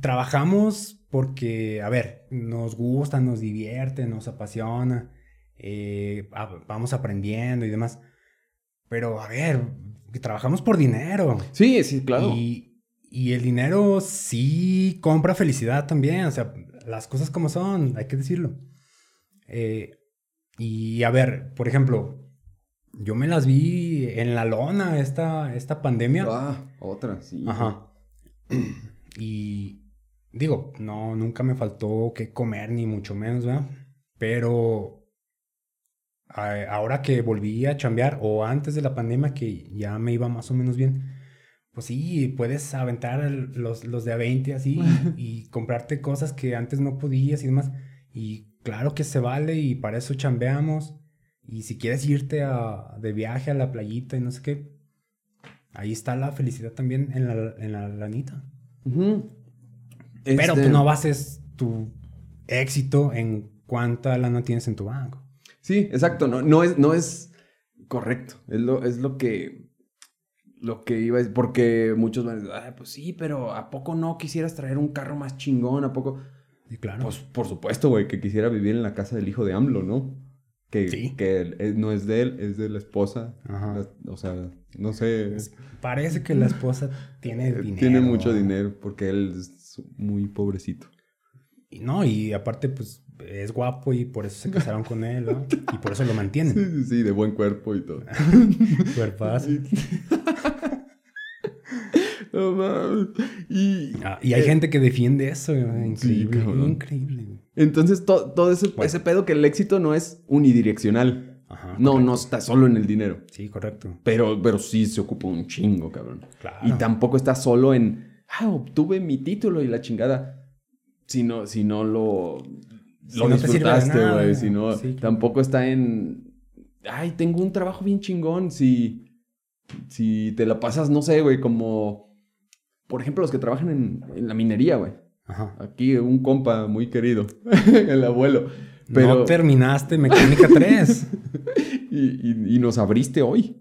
trabajamos porque, a ver, nos gusta, nos divierte, nos apasiona, eh, vamos aprendiendo y demás. Pero, a ver, trabajamos por dinero. Sí, sí, claro. Y, y el dinero sí compra felicidad también. O sea, las cosas como son, hay que decirlo. Eh, y a ver, por ejemplo, yo me las vi en la lona esta, esta pandemia. Ah, otra, sí. Ajá. Y digo, no, nunca me faltó que comer, ni mucho menos, ¿verdad? Pero a- ahora que volví a chambear, o antes de la pandemia, que ya me iba más o menos bien, pues sí, puedes aventar el- los, los de a 20 así y comprarte cosas que antes no podías y demás. Y claro que se vale y para eso chambeamos. Y si quieres irte a- de viaje a la playita y no sé qué, ahí está la felicidad también en la, en la lanita. Pero Este, tú no bases tu éxito en cuánta lana tienes en tu banco. Sí, exacto. No, no, es, no es correcto. Es lo, es lo que. Lo que iba a decir. Porque muchos van a decir, "Ah, pues sí, pero ¿a poco no quisieras traer un carro más chingón? ¿A poco? Y claro. Pues por supuesto, güey, que quisiera vivir en la casa del hijo de AMLO, ¿no? Que, Sí. que él no es de él, es de la esposa. Ajá. La- o sea, no sé. Parece que la esposa tiene eh, dinero. Tiene mucho dinero porque él es muy pobrecito. Y no, y aparte, pues es guapo y por eso se casaron con él, ¿no? Y por eso lo Sí, mantienen. sí, sí, de buen cuerpo y todo. Cuerpazo. Y, Ah, y hay eh, gente que defiende eso. güey. Increíble. cabrón. increíble. güey. Entonces, to- todo ese, Bueno. ese pedo que el éxito no es unidireccional. Ajá. No, correcto. no está solo en el dinero. Sí, correcto. Pero, pero sí se ocupa un chingo, cabrón. Claro. Y tampoco está solo en, ah, obtuve mi título y la chingada. Si no, si no lo, Si lo no disfrutaste, güey. Si no, Sí, claro. tampoco está en, ay, tengo un trabajo bien chingón. Si, si te la pasas, no sé, güey, como, por ejemplo, los que trabajan en, en la minería, güey. Ajá. Aquí un compa muy querido, el abuelo. Pero, No terminaste mecánica 3. y, y- y nos abriste hoy.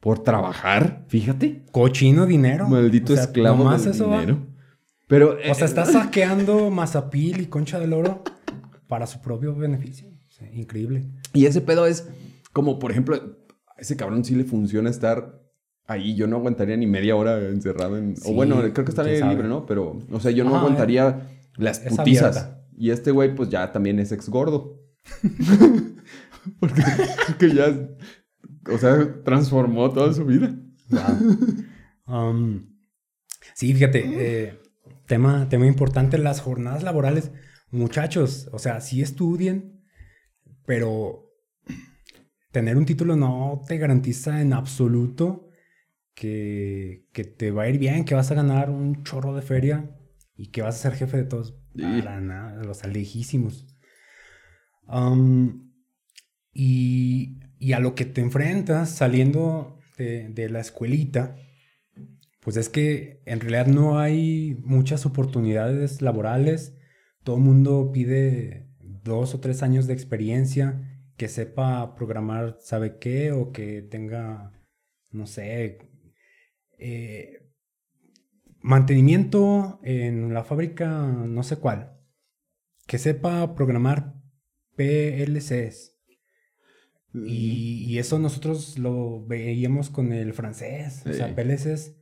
Por trabajar, fíjate. Cochino dinero. Maldito O sea, esclavo nomás del eso va. dinero. Pero, O sea, eh, está saqueando Mazapil y Concha del Oro para su propio beneficio. Increíble. Y ese pedo es como, por ejemplo, a ese cabrón sí le funciona estar ahí. Yo no aguantaría ni media hora encerrado en... Sí, o bueno, creo que sabe. libre, ¿no? Pero, o sea, yo no Ajá, aguantaría las es putizas. abierta. Y este güey, pues ya también es ex gordo. porque, porque ya, o sea, transformó toda su vida. Um, sí, fíjate, eh, tema, tema importante, las jornadas laborales. Muchachos, o sea, sí estudien, pero tener un título no te garantiza en absoluto que, que te va a ir bien, que vas a ganar un chorro de feria y que vas a ser jefe de todos. Para nada, los lejísimos. Um, y, y a lo que te enfrentas saliendo de, de la escuelita, pues es que en realidad no hay muchas oportunidades laborales. Todo el mundo pide dos o tres años de experiencia, que sepa programar, sabe qué, o que tenga, no sé, eh, mantenimiento en la fábrica, no sé cuál, que sepa programar PLCs. Y, y eso nosotros lo veíamos con el francés. O sea. PLCs,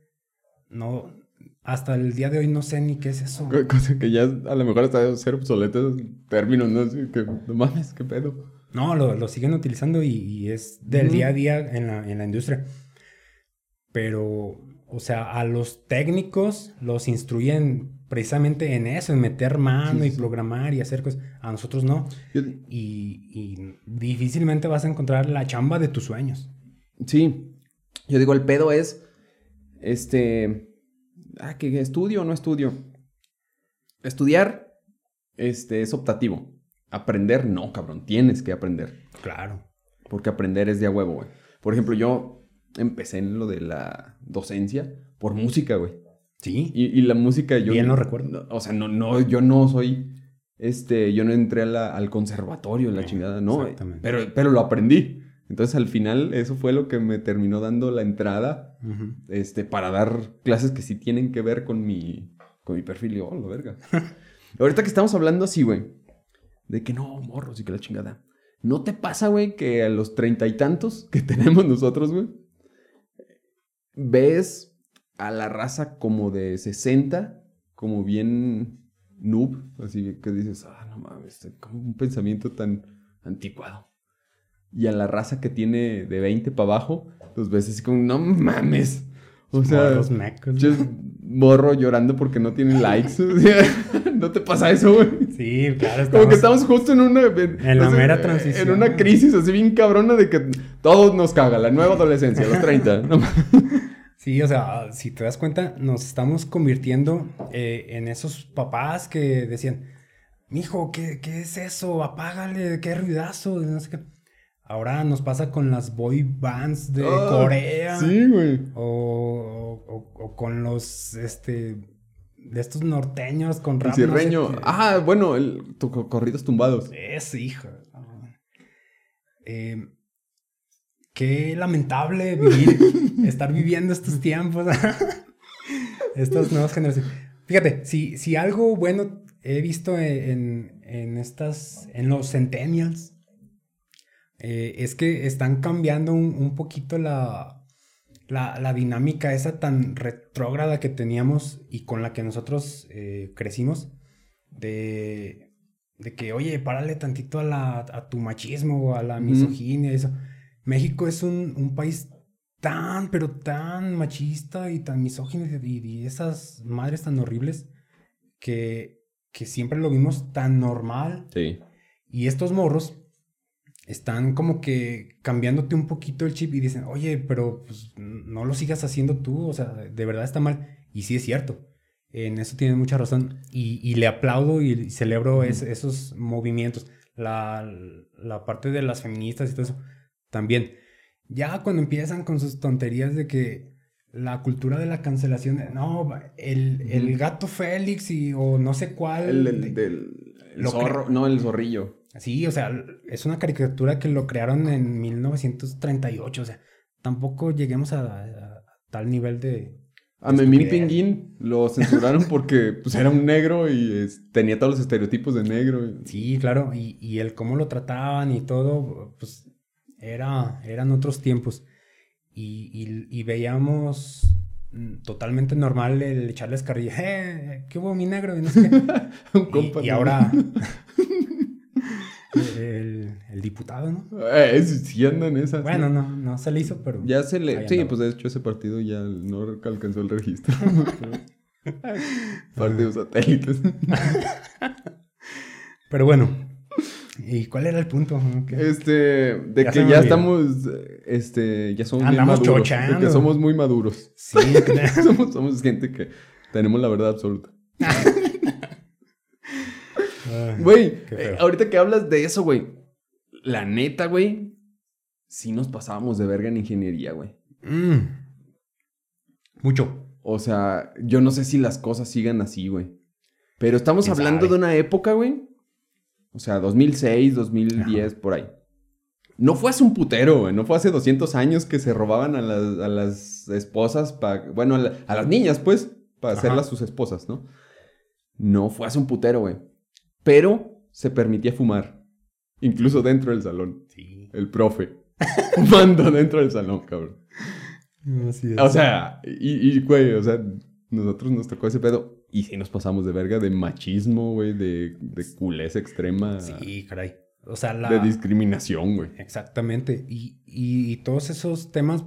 no, hasta el día de hoy no sé ni qué es eso. Co- Cosa que ya a lo mejor está ser obsoletos términos, ¿no? Que, no mames, qué pedo. No, lo, lo siguen utilizando y, y es del día a día en la, en la industria. Pero o sea, a los técnicos los instruyen precisamente en eso, en meter mano Sí, y programar y hacer cosas. A nosotros no. Yo- Y, y difícilmente vas a encontrar la chamba de tus sueños. Sí. Yo digo, el pedo es. Este. Ah, que estudio o no estudio. Estudiar. Este es optativo. Aprender, no, cabrón. Tienes que aprender. Claro. Porque aprender es de a huevo, güey. Por ejemplo, yo empecé en lo de la docencia por música, güey. Sí. Y, y la música yo... Bien lo recuerdo. O sea, no, no, yo no soy... Este, yo no entré a la- al conservatorio, la No, chingada, no. exactamente. Pero, pero lo aprendí. Entonces, al final, eso fue lo que me terminó dando la entrada este, para dar clases que sí tienen que ver con mi, con mi perfil. Y, oh, la verga. Ahorita que estamos hablando así, güey, de que no, morros y que la chingada. ¿No te pasa, güey, que a los treinta y tantos que tenemos nosotros, güey, ves a la raza como de 60, como bien noob, así que dices, ah, no mames, este, como un pensamiento tan anticuado. Y a la raza que tiene de 20 para abajo, los ves así como, no mames. O sea, mecos. yo morro llorando porque no tienen likes. O sea, no te pasa eso, güey. Sí, claro. Como que estamos- estamos justo en una... En, En la mera transición. En una crisis así bien cabrona de que todo nos caga. La nueva adolescencia, los 30. No mames. Sí, o sea, si te das cuenta, nos estamos convirtiendo eh, en esos papás que decían, mijo, ¿qué, qué es eso? Apágale, qué ruidazo, no sé qué. Ahora nos pasa con las boy bands de Ah, Corea. Sí, güey. O, o- o con los, este, de estos norteños con rap. no sé. Ah, bueno, el, tu- co- corridos tumbados. Es, hijo. Eh, qué lamentable vivir, estar viviendo estos tiempos. Estas nuevas generaciones. Fíjate, si, si algo bueno he visto en, en estas, en los centennials, eh, es que están cambiando un, un poquito la, la, la dinámica esa tan retrógrada que teníamos y con la que nosotros eh, crecimos, de, de que, oye, párale tantito a, la, a tu machismo, a la misoginia, eso. México es un, un país tan, pero tan machista y tan misógino y, y esas madres tan horribles que, que siempre lo vimos tan normal. Sí. Y estos morros están como que cambiándote un poquito el chip y dicen, oye, pero pues, no lo sigas haciendo tú, o sea, de verdad está mal. Y sí es cierto, en eso tienes mucha razón. Y, y le aplaudo y celebro es- esos movimientos. La, la parte de las feministas y todo eso, también. Ya cuando empiezan con sus tonterías de que la cultura de la cancelación, no, el, el gato Félix y o no sé cuál. El, el- del- el zorro. No, el zorrillo. Sí, o sea, es una caricatura que lo crearon en 1938, o sea, tampoco lleguemos a, a tal nivel de... A Memín. Pinguín lo censuraron porque pues, era un negro y es- tenía todos los estereotipos de negro. Sí, claro, y, y el cómo lo trataban y todo, pues era, eran otros tiempos. Y, y- veíamos mm, totalmente normal el echarles carrilla, ¡eh! ¿Qué hubo mi negro? Y, no sé ahora el, el diputado, ¿no? Eh, sí, sí andan esas. Bueno, ¿no? no, se le hizo, pero... Ya se le. Sí, pues de hecho ese partido ya no alcanzó el registro. Partidos satélites. Pero bueno, ¿y cuál era el punto? Este, de Ya que ya estamos, este, ya somos bien Andamos maduros. De que somos muy maduros. Sí, somos, somos gente que tenemos la verdad absoluta. Güey, eh, ahorita que hablas de eso, güey. La neta, güey. Sí nos pasábamos de verga en ingeniería, güey. mm. Mucho. O sea, yo no sé si las cosas sigan así, güey. Pero estamos ¿Quién hablando sabe? de una época, güey. O sea, 2006, 2010, por ahí. No fue hace un putero, güey. No fue hace 200 años que se robaban a las, a las esposas para... Bueno, a, la- a las niñas, pues, para hacerlas sus esposas, ¿no? No fue hace un putero, güey. Pero se permitía fumar. Incluso dentro del salón. Sí. El profe. Fumando dentro del salón, cabrón. Así es. O sea, y, y, güey, o sea, nosotros nos tocó ese pedo. Y sí nos pasamos de verga de machismo, güey, de, de culés extrema. Sí, caray. O sea, la... De discriminación, güey. Exactamente. Y, y todos esos temas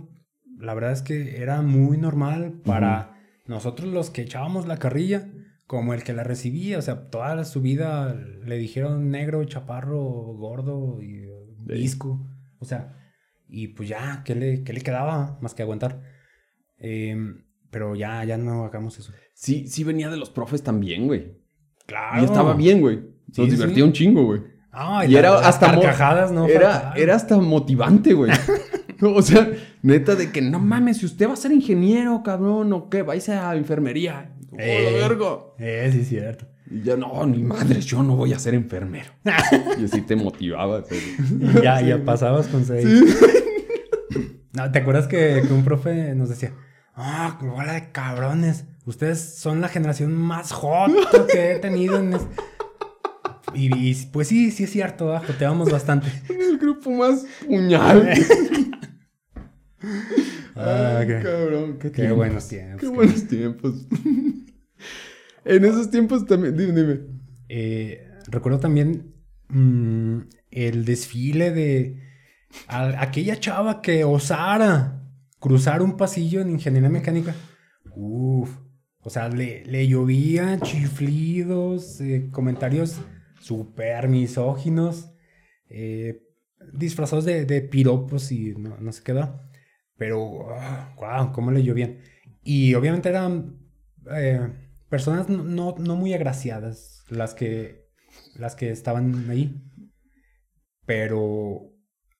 la verdad es que era muy normal para nosotros los que echábamos la carrilla, como el que la recibía. O sea, toda su vida le dijeron negro, chaparro, gordo y disco. O sea, y pues ya, ¿qué le, qué le quedaba más que aguantar? Em, pero ya, ya no hagamos eso. Sí, sí venía de los profes también, güey. Claro. Y estaba bien, güey. Nos sí. divertía un chingo, güey. Ah, Y era hasta carcajadas, ¿no? Era, era hasta motivante, güey. o sea, neta de que no mames, si usted va a ser ingeniero, cabrón, o qué, vais a enfermería. ¡Oh, la Eh. verga! Eh, sí, cierto. Y ya, no, ni madres, yo no voy a ser enfermero. y así te motivaba. ¿sabes? Y ya, ya pasabas con seis. No, ¿te acuerdas que, que un profe nos decía, ah, qué bola de cabrones, ustedes son la generación más hot que he tenido en es-". Y, y, pues sí, sí es cierto, ah, joteábamos bastante. El grupo más puñal. Ah, Ay, cabrón, qué, Qué tiempos. buenos tiempos. Qué buenos tiempos. en esos tiempos también, dime, dime. Eh, recuerdo también mm, el desfile de a- aquella chava que osara cruzar un pasillo en ingeniería mecánica. Uf, o sea, le, le llovían chiflidos, eh, comentarios súper misóginos, eh, disfrazados de, de piropos y no, no sé qué da. Pero, wow, cómo le llovían. Y obviamente eran eh, personas no, no, no muy agraciadas las que, las que estaban ahí. Pero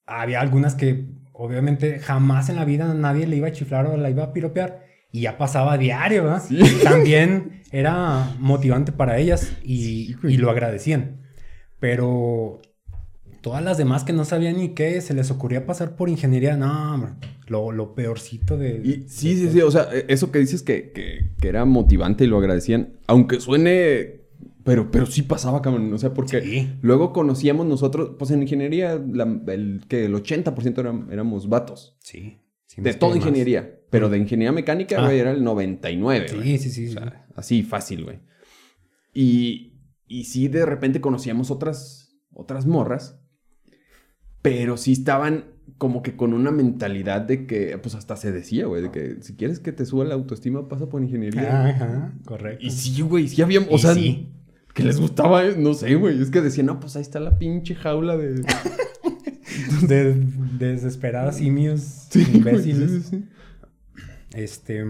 había algunas que obviamente jamás en la vida nadie le iba a chiflar o la iba a piropear. Y ya pasaba a diario, ¿verdad? Sí. También era motivante para ellas y, Sí, y lo agradecían. Pero todas las demás que no sabían ni qué, se les ocurría pasar por ingeniería, no, hombre, lo, lo peorcito de... Y, sí, de sí, todo. sí. O sea, e- eso que dices que, que- que era motivante y lo agradecían, aunque suene. Pero, pero sí pasaba, cabrón. O sea, porque Sí. luego conocíamos nosotros, pues en ingeniería, la- el, que el 80% eran- éramos vatos. Sí. sí, De toda más. ingeniería. Pero de ingeniería mecánica, Ah. güey, era el 99, güey. Sí, sí, sí. O sí. sea, así fácil, güey. Y, y sí, de repente conocíamos otras, otras morras, pero sí estaban como que con una mentalidad de que, pues hasta se decía, güey, de que si quieres que te suba la autoestima, pasa por ingeniería. Ajá, correcto. Y sí, güey, sí había, o Y sea, sí. que les gustaba, no sé, güey, es que decían, no, pues ahí está la pinche jaula de... De, de desesperadas simios Sí, imbéciles. sí, sí, sí. Este.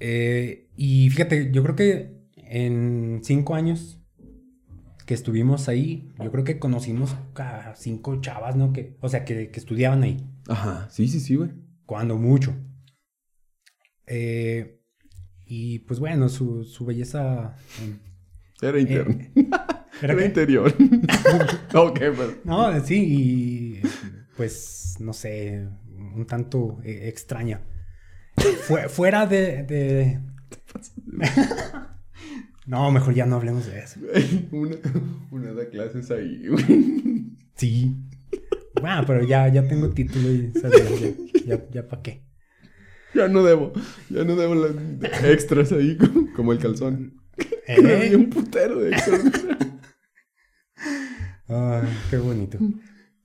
eh, y fíjate, yo creo que en cinco años que estuvimos ahí, yo creo que conocimos a cinco chavas, ¿no? Que, o sea, que, que estudiaban ahí. Ajá, sí, sí, sí, güey. Cuando mucho. Eh, y pues bueno, su, su belleza. eh, Era interno. ¿era Era interior. ok, pues. No, sí, y pues no sé, un tanto eh, extraña. Fue- fuera de, de- No, mejor ya no hablemos de eso. Una, una da clases ahí, güey. Sí. Bueno, pero ya, ya tengo título y ¿sabes? ya, ya, ya para qué. Ya no debo. Ya no debo las extras ahí, como, como el calzón. ¿Eh? Había un putero de extras. Ay, qué bonito.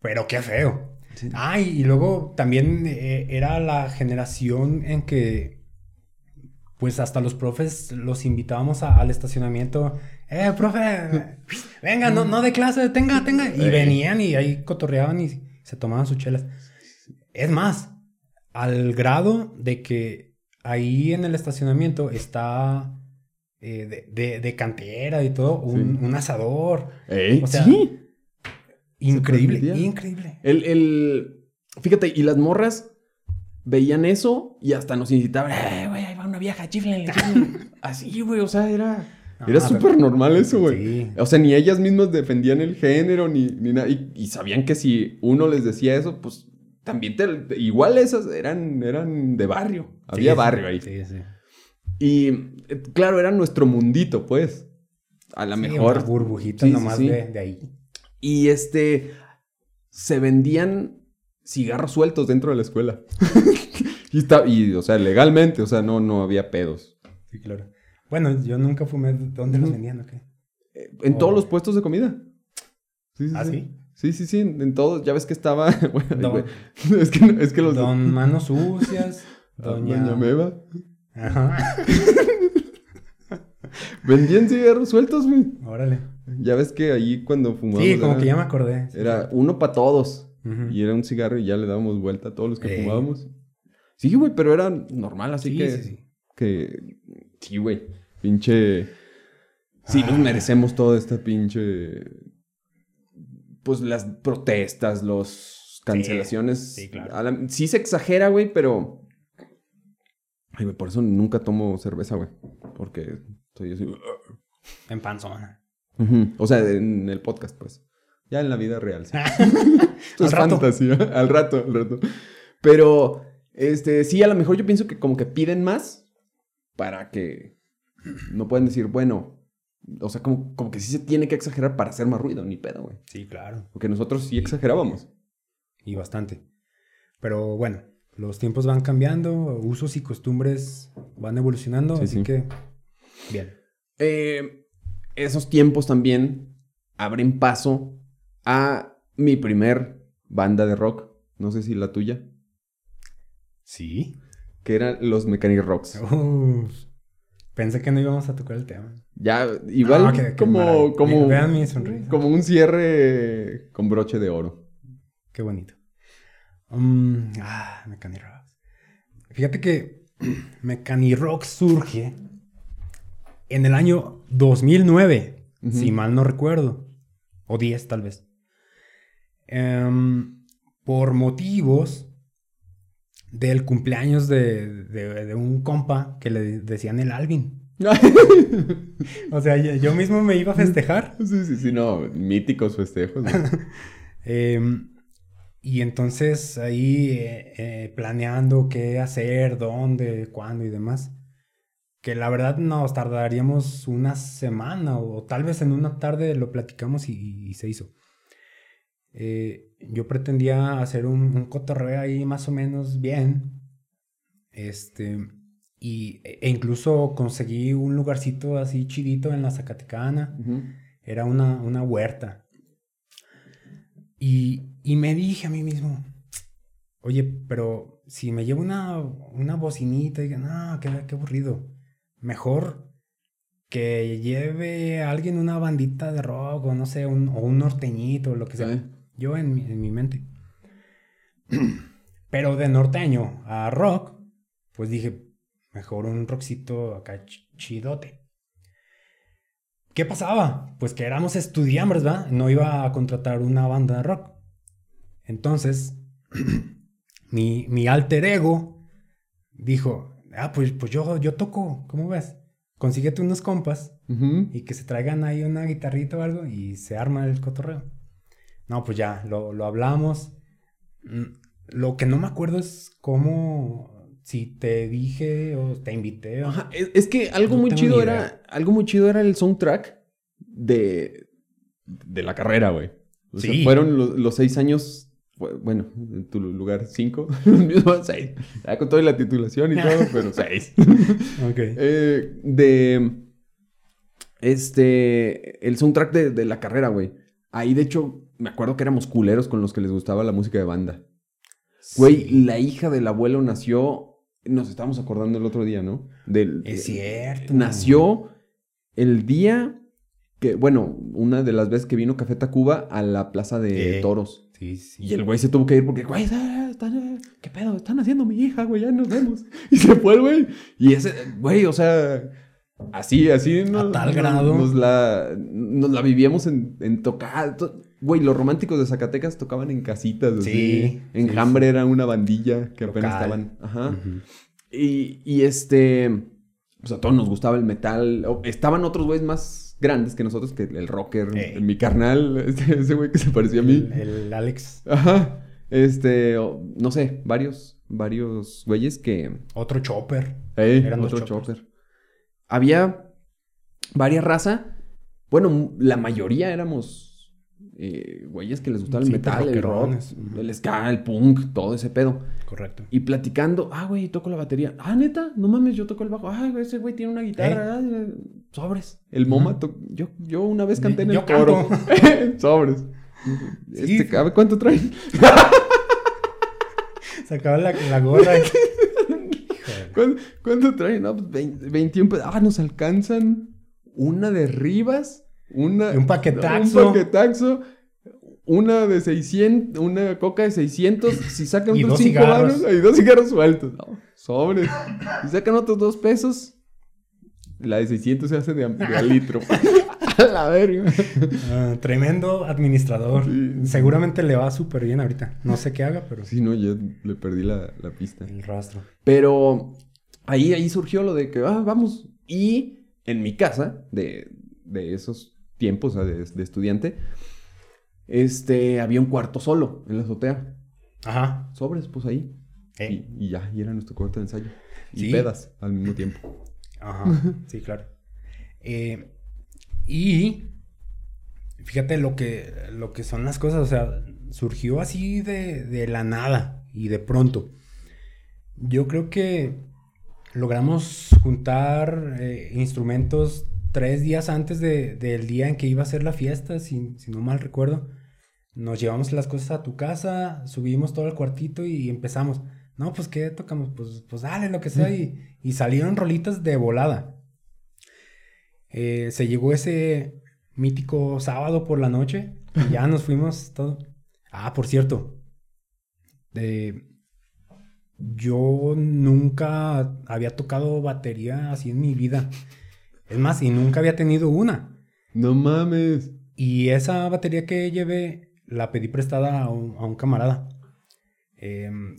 Pero qué feo. Ah, y luego también eh, era la generación en que, pues hasta los profes los invitábamos a- al estacionamiento. Eh, profe, venga, no, no de clase, tenga, tenga. Y venían y ahí cotorreaban y se tomaban sus chelas. Es más, al grado de que ahí en el estacionamiento está eh, de, de- de cantera y todo, un, Sí. un asador. ¿Eh? O sea, sí. Increíble, increíble. El, el... Fíjate, y las morras veían eso y hasta nos incitaban. ¡Eh, güey! Ahí va una vieja, chiflenle, chiflenle". Así, güey, o sea, era... Era Ah, súper normal eso, güey. Sí. O sea, ni ellas mismas defendían el género, ni, ni nada. Y, y sabían que si uno les decía eso, pues también te, igual esas eran, eran de barrio. Había Sí, barrio ahí. Sí, sí. Y eh, claro, era nuestro mundito, pues. A lo Sí, mejor. una burbujita Sí, sí, nomás sí. De, de ahí. Y este. Se vendían cigarros sueltos dentro de la escuela. y, está, y, o sea, legalmente, o sea, no, no había pedos. Sí, claro. Bueno, yo nunca fumé. ¿Dónde los vendían o qué? Eh, En Oh. todos los puestos de comida. Sí, sí, ¿Ah, sí. sí? Sí, sí, sí, en todos. Ya ves que estaba. bueno, Don- es, que, es que los. Don Manos Sucias. Ah, Doña... Doña Meva. Ajá. Vendían cigarros sueltos, güey. Órale. Ya ves que ahí cuando fumábamos. Sí, como era- que ya me acordé. Era uno para todos. Y era un cigarro y ya le dábamos vuelta a todos los que fumábamos. Sí, güey, pero era normal, así Sí, que. sí, sí. Que. Sí, güey. Pinche. Sí, nos merecemos toda esta pinche. Pues las protestas, los cancelaciones. sí, claro. La- sí se exagera, güey, pero. Ay, güey, por eso nunca tomo cerveza, güey. Porque estoy así. En panzona. Ujú. O sea, en el podcast, pues. Ya en la vida real. sí. Esto es rato. fantasía. Al rato, al rato. Pero, este, sí, a lo mejor yo pienso que como que piden más para que no pueden decir, bueno, o sea, como, como que sí se tiene que exagerar para hacer más ruido, ni pedo, güey. Sí, claro. Porque nosotros sí exagerábamos. Y bastante. Pero bueno, los tiempos van cambiando, usos y costumbres van evolucionando, Sí, así sí. que bien. Eh, esos tiempos también abren paso a mi primer banda de rock. No sé si la tuya. Sí. Que eran los Mechanic Rocks. Uf. Pensé que no íbamos a tocar el tema. Ya, igual No, como, como, Vean mi sonrisa. como un cierre con broche de oro. Qué bonito. Mm, ah, Mechanic Rocks. Fíjate que Mechanic Rocks surge en el año 2009, Ujú. si mal no recuerdo. O 10 tal vez. Em, por motivos del cumpleaños de, de- de un compa que le decían el Alvin. O sea, yo- mismo me iba a festejar. sí, sí, sí, no, míticos festejos. Em, y entonces ahí eh, eh, planeando qué hacer, dónde, cuándo y demás. Que la verdad nos tardaríamos una semana o, tal vez en una tarde lo platicamos y, y se hizo. Eh, yo pretendía hacer un, un cotorreo ahí más o menos bien. Este, y, e e incluso conseguí un lugarcito así chidito en la Zacatecana. Era una, una huerta. Y, y me dije a mí mismo, oye, pero si me llevo una, una bocinita, y digo, no, qué, qué aburrido. Mejor que lleve a alguien una bandita de rock o no sé, un, o un norteñito o lo que sea. Yo en mi, en mi mente. Pero de norteño a rock, pues dije, mejor un rockcito acá ch- chidote. ¿Qué pasaba? Pues que éramos estudiantes, ¿verdad? No iba a contratar una banda de rock. Entonces, mi, mi alter ego dijo, ah, pues, pues yo, yo toco, ¿cómo ves? Consíguete unos compas y que se traigan ahí una guitarrita o algo y se arma el cotorreo. No, pues ya, lo, lo hablamos. Mm, Lo que no me acuerdo es cómo, si te dije o te invité. o- Ajá, Es, es que algo No muy chido era. Algo muy chido era el soundtrack de. de la carrera, güey. O sea, Sí. fueron lo- los seis años. bu- Bueno, en tu lugar cinco. Los mismos seis. Ya con toda la titulación y todo, pero seis. Ok. Eh, de. Este. El soundtrack de, de la carrera, güey. Ahí, de hecho, me acuerdo que éramos culeros con los que les gustaba la música de banda. Güey, Sí, la hija del abuelo nació. Nos estábamos acordando el otro día, ¿no? Del, Es cierto. Nació el día que, bueno, una de las veces que vino Café Tacuba a la plaza de Eh. toros. Sí, sí. Y el güey se tuvo que ir porque, güey, están, eh, ¿qué pedo? Están haciendo mi hija, güey, ya nos vemos. Y se fue el güey. Y ese, güey, o sea, así, así. nos- tal grado. Nos la, nos la vivíamos en, en tocar. to- Güey, los románticos de Zacatecas tocaban en casitas. así. Sí, Enjambre era una bandilla que apenas estaban. Ajá. Y, y este. Pues a todos nos gustaba el metal. Estaban otros güeyes más grandes que nosotros, que el rocker, Ey. mi carnal, este- ese güey que se parecía a mí. El, el Alex, Ajá. Este, no sé, varios, varios güeyes que. otro chopper. Ey, Eran otro chopper. Había varias razas. Bueno, la mayoría éramos eh, güeyes que les gustaba el Sí, metal, el rock, el ska, el punk, todo ese pedo. Correcto. Y platicando, ah, güey, toco la batería. Ah, neta, no mames, yo toco el bajo. Ah, ese güey tiene una guitarra. Ah, eh, sobres. El MoMA, yo, yo una vez canté en Yo el coro. sobres. Este, a ver, ¿cuánto traen? Sacaba la, la gorra. y- ¿Cuánto, cuánto traen? No, pues 20 21 pesos. Ah, nos alcanzan una de Rivas, una... Un paquetazo. Un paquetazo. Una de 600, una coca de 600, si sacan Y otros dos 5 cigarros. varos, y dos cigarros sueltos. No, sobres. Si sacan otros 2 pesos, la de 600 se hace de, de a litro. a la verga. Ah, tremendo administrador. Sí. Seguramente le va súper bien ahorita. No sé qué haga, pero Sí, no, ya le perdí la, la pista. el rastro. Pero ahí, ahí surgió lo de que, ah, vamos. Y en mi casa, de, de esos tiempos, o sea, de, de estudiante, este, había un cuarto solo en la azotea. Ajá. Sobres, pues ahí. Eh, Y, y ya, y era nuestro cuarto de ensayo. Y Sí. pedas al mismo tiempo. Ajá. Sí, claro. Eh, y fíjate lo que, lo que son las cosas. O sea, surgió así de, de la nada y de pronto. Yo creo que logramos juntar eh, instrumentos tres días antes de- del día en que iba a ser la fiesta, si, si no mal recuerdo. Nos llevamos las cosas a tu casa, subimos todo al cuartito y empezamos. No, pues ¿qué tocamos? Pues, pues dale, lo que sea. Y, y salieron rolitas de volada. Eh, se llegó ese mítico sábado por la noche y ya nos fuimos todo. Ah, por cierto. eh, yo nunca había tocado batería así en mi vida. Es más, y nunca había tenido una. No mames. Y esa batería que llevé la pedí prestada a un, a un camarada. Em,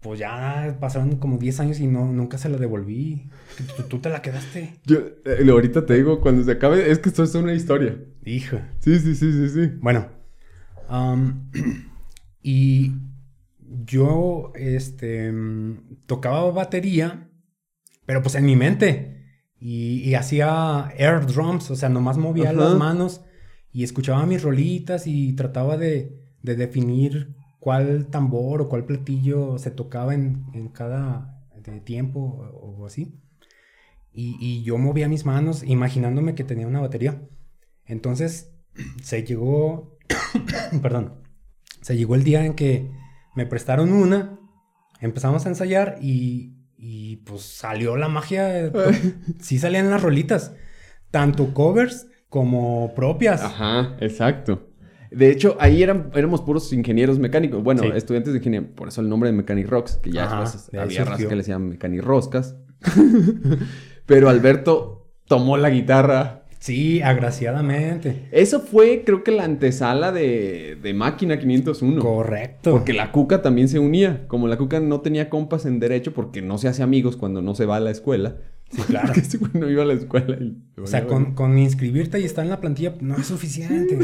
pues ya pasaron como 10 años y no, nunca se la devolví. Tú, tú te la quedaste. Yo, eh, ahorita te digo, cuando se acabe, es que esto es una historia. Hijo. Sí, sí, sí, sí, sí. Bueno. y yo, este, mm, tocaba batería, pero pues en mi mente. Y, y hacía air drums, o sea, nomás movía las manos y escuchaba mis rolitas y trataba de, de definir cuál tambor o cuál platillo se tocaba en, en cada de tiempo o, o así. Y, y yo movía mis manos imaginándome que tenía una batería. Entonces se llegó, perdón, se llegó el día en que me prestaron una, empezamos a ensayar y, y pues salió la magia. Sí salían las rolitas, tanto covers como propias. Ajá, exacto. De hecho, ahí eran, éramos puros ingenieros mecánicos. Bueno, Sí. estudiantes de ingeniería. Por eso el nombre de Mechanic Rocks, que ya Ajá, después había raza surgió. que le decían Mechanic Roscas. Pero Alberto tomó la guitarra. Sí, agraciadamente. Eso fue, creo que la antesala de, de Máquina 501. Correcto. Porque la Cuca también se unía. Como la Cuca no tenía compas en derecho porque no se hace amigos cuando no se va a la escuela. Sí, claro. Porque ese güey no iba a la escuela. y- O sea, con, con inscribirte y estar en la plantilla no es suficiente.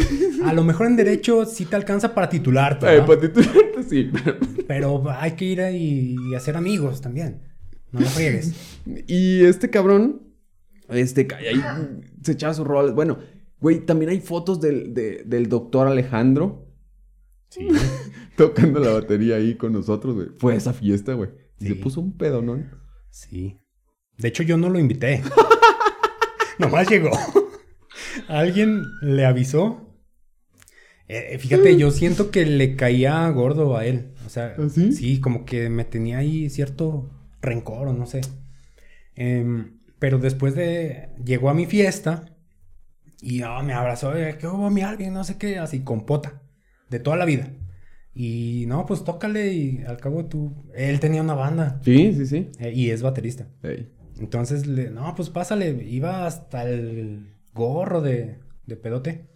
A lo mejor en derecho sí te alcanza para titularte, Eh, para titularte, sí. pero- pero hay que ir ahí y hacer amigos también. No lo friegues. Y este cabrón, este, ahí se echaba sus roles. Bueno, güey, también hay fotos del, de- del doctor Alejandro Sí. tocando la batería ahí con nosotros, güey. Fue esa fiesta, güey. Y se puso un pedo, ¿no? Sí. De hecho, yo no lo invité. Nomás llegó. Alguien le avisó. Eh, fíjate, yo siento que le caía gordo a él. O sea, ¿Ah, sí? sí, como que me tenía ahí cierto rencor o no sé. Em, pero después de. Llegó a mi fiesta y ah, me abrazó. eh, ¿Qué hubo, mi alguien? No sé qué, así, con pota. De toda la vida. Y no, pues tócale y al cabo tú. Él tenía una banda Sí, sí, sí. eh, y es baterista. Entonces, le, no, pues pásale. Iba hasta el gorro de, de pedote.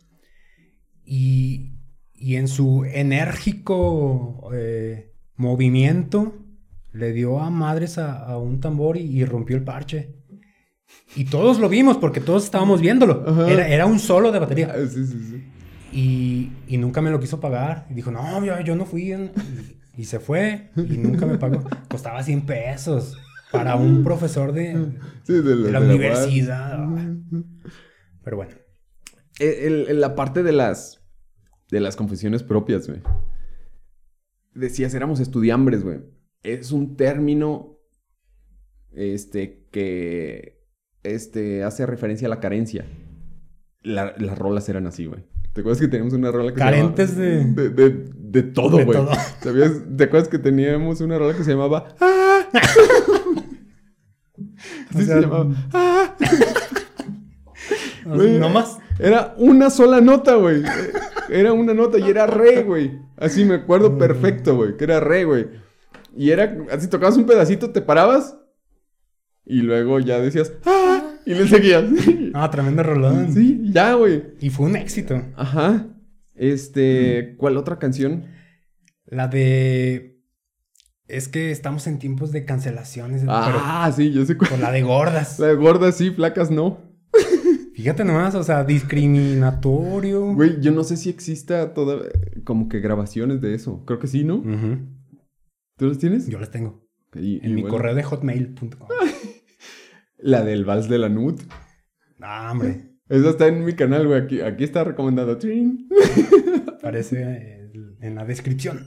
Y, y en su enérgico eh, movimiento, le dio a madres a, a un tambor y, y rompió el parche. Y todos lo vimos porque todos estábamos viéndolo. Ajá. Era, era un solo de batería. Ah, sí, sí, sí. Y, y nunca me lo quiso pagar. Y dijo, no, yo, yo no fui. en-". Y, y se fue y nunca me pagó. Costaba 100 pesos para un profesor de, Sí, de la, de la de universidad. Pero bueno. El- el- la parte de las de las confesiones propias, güey. Decías, éramos estudiambres, güey. Es un término este que este hace referencia a la carencia. La- las rolas eran así, güey. ¿Te acuerdas que teníamos una rola que Carentes se llamaba... de... De, de, de todo, güey. ¿Sabías? ¿Te acuerdas que teníamos una rola que se llamaba... ¡Ah! Así O sea, se llamaba. ¡Ah! Güey, no más. Era una sola nota, güey. Era una nota y era re, güey. Así me acuerdo perfecto, güey. Que era re, güey. Y era así, tocabas un pedacito, te parabas. Y luego ya decías, ¡ah! Y le seguías. Ah, tremendo rolón. Sí, ya, güey. Y fue un éxito. Ajá. Este, ¿cuál otra canción? La de. Es que estamos en tiempos de cancelaciones. Ah, sí, yo sé cuál. por la de gordas. La de gordas sí, flacas no. Fíjate nomás, o sea, discriminatorio. Güey, yo no sé si exista toda como que grabaciones de eso. Creo que sí, ¿no? Ujú. ¿Tú los tienes? Yo las tengo. Y- En mi correo de hotmail.com. La del vals de la Nut. Ah, hombre. Esa está en mi canal, güey. Aquí, aquí está recomendado. Aparece en la descripción.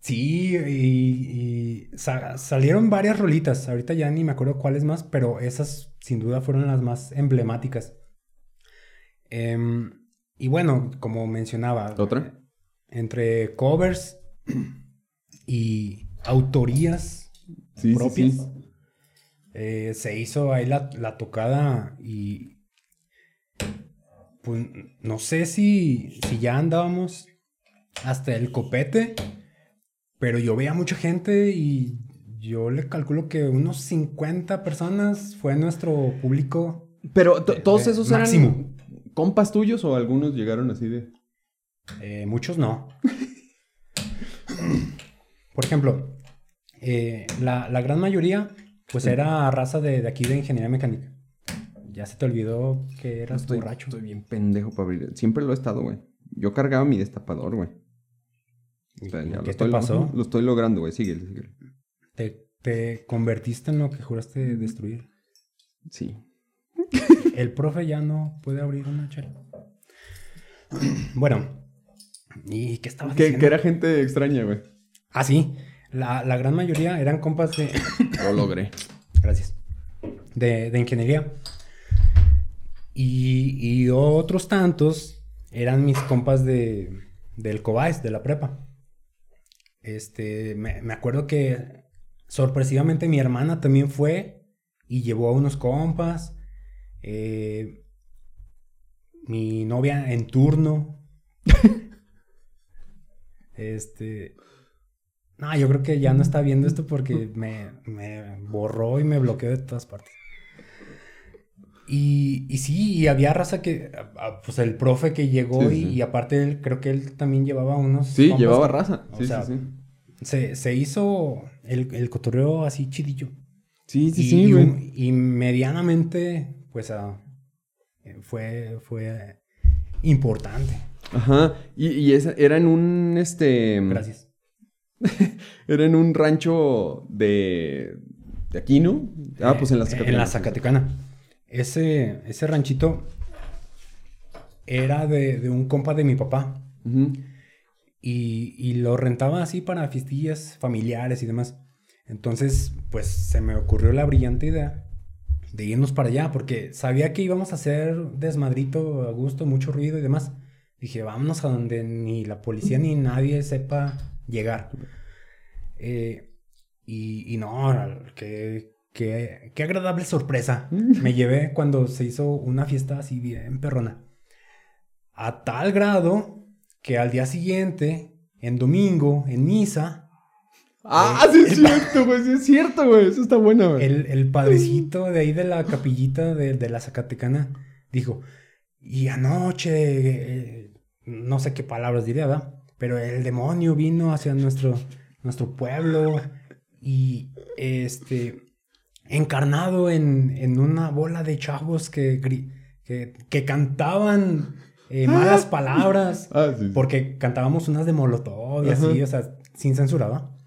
Sí, y, y sa- salieron varias rolitas. Ahorita ya ni me acuerdo cuáles más, pero esas sin duda fueron las más emblemáticas. Em, y bueno, como mencionaba, ¿Otra? entre covers y autorías Sí, sí, propias, sí. Eh, se hizo ahí la, la tocada y pues no sé si, si ya andábamos hasta el copete, pero yo veía mucha gente y yo le calculo que unos 50 personas fue nuestro público. Pero de- todos de esos máximo. eran compas tuyos o algunos llegaron así de. Eh, muchos no. Por ejemplo, eh, la, la gran mayoría pues era raza de, de aquí de ingeniería mecánica. Ya se te olvidó que eras Estoy, borracho. estoy bien pendejo para abrir. Siempre lo he estado, güey. Yo cargaba mi destapador, güey. O sea, ya lo ¿Qué estoy- te pasó? Lo estoy logrando, güey. Síguele, síguele. Te, te convertiste en lo que juraste destruir. Sí. El profe ya no puede abrir una chela. Bueno, ¿y qué estabas Que, diciendo? que era gente extraña, güey. Ah, sí. La, la gran mayoría eran compas de... Lo logré. Gracias. De, de ingeniería. Y, y otros tantos eran mis compas de, del Cobais, de la prepa. Este, me, me acuerdo que sorpresivamente mi hermana también fue y llevó a unos compas. Eh, mi novia en turno. este. No, yo creo que ya no está viendo esto porque me, me borró y me bloqueó de todas partes. Y, y sí, y había raza que, pues el profe que llegó Sí, y, sí. y aparte él, creo que él también llevaba unos... Sí, llevaba raza. o Sí, sea. Se, se hizo el, el cotorreo así chidillo. Sí, sí, y, sí, y güey. un- y medianamente, pues, ah, eh, fue, fue importante. Ajá. Y, y esa, era en un, este... Gracias. Era en un rancho de... De aquí, ¿no? Ah, pues en la Eh, Zacatecana. En la Zacatecana. Ese, ese ranchito era de, de un compa de mi papá. Y, y lo rentaba así para fiestillas familiares y demás. Entonces, pues se me ocurrió la brillante idea de irnos para allá, porque sabía que íbamos a hacer desmadrito a gusto, mucho ruido y demás. Dije, vámonos a donde ni la policía ni nadie sepa llegar. Eh, y, y no, qué, qué, qué agradable sorpresa. Me llevé cuando se hizo una fiesta así bien perrona. A tal grado que al día siguiente, en domingo, en misa, Ah, sí es cierto, güey. Sí es cierto, güey. Eso está bueno, güey. el, el padrecito de ahí de la capillita de, de la Zacatecana dijo, y anoche, eh, no sé qué palabras diría, ¿verdad? Pero el demonio vino hacia nuestro, nuestro pueblo y este, encarnado en, en una bola de chavos que, que, que cantaban eh, malas palabras. Ah, sí. sí. Porque cantábamos unas de Molotov y Ajá. así, o sea, sin censura, ¿va?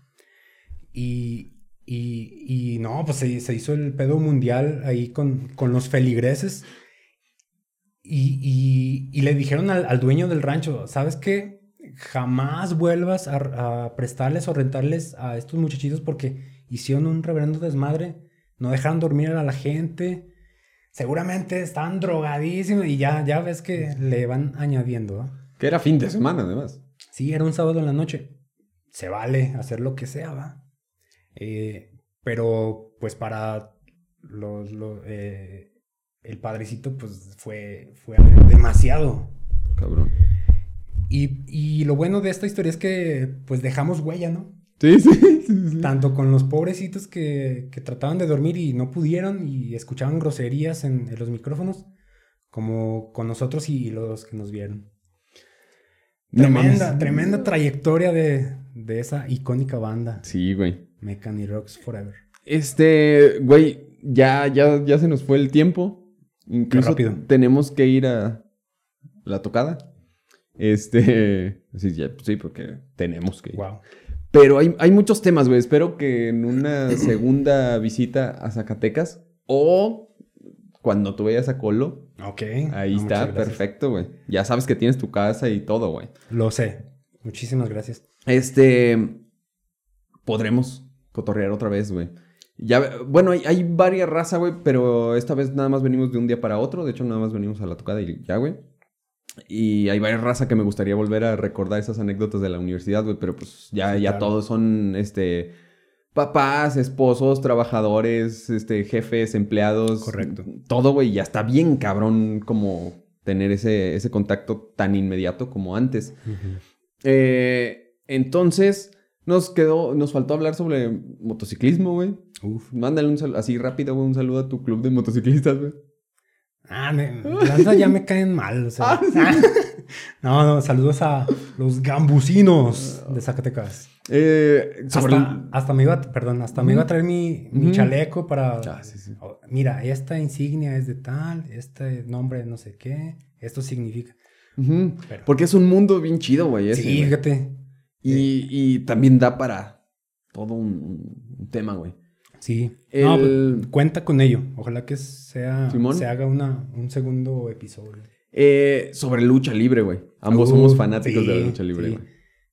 Y, y, y no, pues se, se hizo el pedo mundial ahí con, con los feligreses. Y, y, y le dijeron al, al dueño del rancho, ¿sabes qué? Jamás vuelvas a, a prestarles o rentarles a estos muchachitos porque hicieron un reverendo desmadre, no dejaron dormir a la gente, seguramente estaban drogadísimos y ya, ya ves que le van añadiendo. Que era fin de semana, además. Sí, era un sábado en la noche. Se vale hacer lo que sea, ¿va? Eh, pero pues para los, los, eh, el padrecito pues fue, fue demasiado. Cabrón. Y, y lo bueno de esta historia es que pues dejamos huella, ¿no? Sí, sí, sí, sí. Tanto con los pobrecitos que, que trataban de dormir y no pudieron y escuchaban groserías en, en los micrófonos, como con nosotros y los que nos vieron. No Tremenda, mames. tremenda trayectoria de, de esa icónica banda, Sí, güey. Mechanic Rocks Forever. Este, güey, ya, ya, ya se nos fue el tiempo. Incluso rápido. tenemos que ir a la tocada. Este, sí, ya, sí, porque tenemos que ir. Wow. Pero hay, hay muchos temas, güey. Espero que en una segunda visita a Zacatecas o cuando tú vayas a Colo, Ok. ahí No, está, perfecto, güey. Ya sabes que tienes tu casa y todo, güey. Lo sé. Muchísimas gracias. Este, podremos cotorrear otra vez, güey. Ya, bueno, hay, hay varias razas, güey, pero esta vez nada más venimos de un día para otro. De hecho, nada más venimos a la tocada y ya, güey. Y hay varias razas que me gustaría volver a recordar esas anécdotas de la universidad, güey, pero pues ya, Sí, ya claro. todos son, este, papás, esposos, trabajadores, este, jefes, empleados. Correcto. Todo, güey, ya está bien cabrón como tener ese, ese contacto tan inmediato como antes. Eh, entonces, nos quedó, nos faltó hablar sobre motociclismo, güey. Uf. Mándale un saludo, así rápido, güey, un saludo a tu club de motociclistas, güey. Ah, me, la neta ya me caen mal. O sea. no, no, saludos a los gambusinos de Zacatecas. Eh, sobre Hasta, hasta me iba, a- perdón, hasta me iba a traer mi, chaleco para... Ah, sí, sí. Oh, Mira, esta insignia es de tal, este nombre no sé qué, esto significa... Pero- Porque es un mundo bien chido, güey. ese, sí, fíjate. Y, y también da para todo un, un tema, güey. Sí. No, pues, cuenta con ello. Ojalá que sea, Simón. se haga una, un segundo episodio. Eh, sobre lucha libre, güey. Ambos Uh, somos fanáticos de la lucha libre, sí. güey.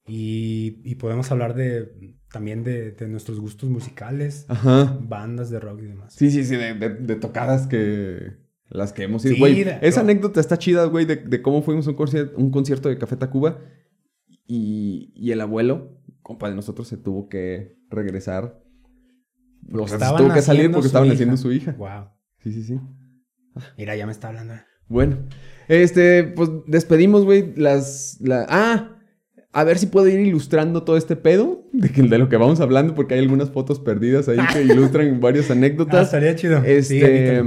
Y, y podemos hablar de también de, de nuestros gustos musicales, Ajá. bandas de rock y demás. Sí, sí, sí, de, de- de tocadas que... Las que hemos ido. Güey, esa no. anécdota está chida, güey, de, de cómo fuimos a un concierto, un concierto de Café Tacuba y, y el abuelo, compa de nosotros, se tuvo que regresar. O sea, se Estaban tuvo que salir porque estaban hija. haciendo su hija. Wow. Sí, sí, sí. Mira, ya me está hablando. Bueno, este, pues despedimos, güey, las, la, ah, a ver si puedo ir ilustrando todo este pedo de, que- de lo que vamos hablando, porque hay algunas fotos perdidas ahí que ilustran varias Ah, anécdotas. estaría chido. Este,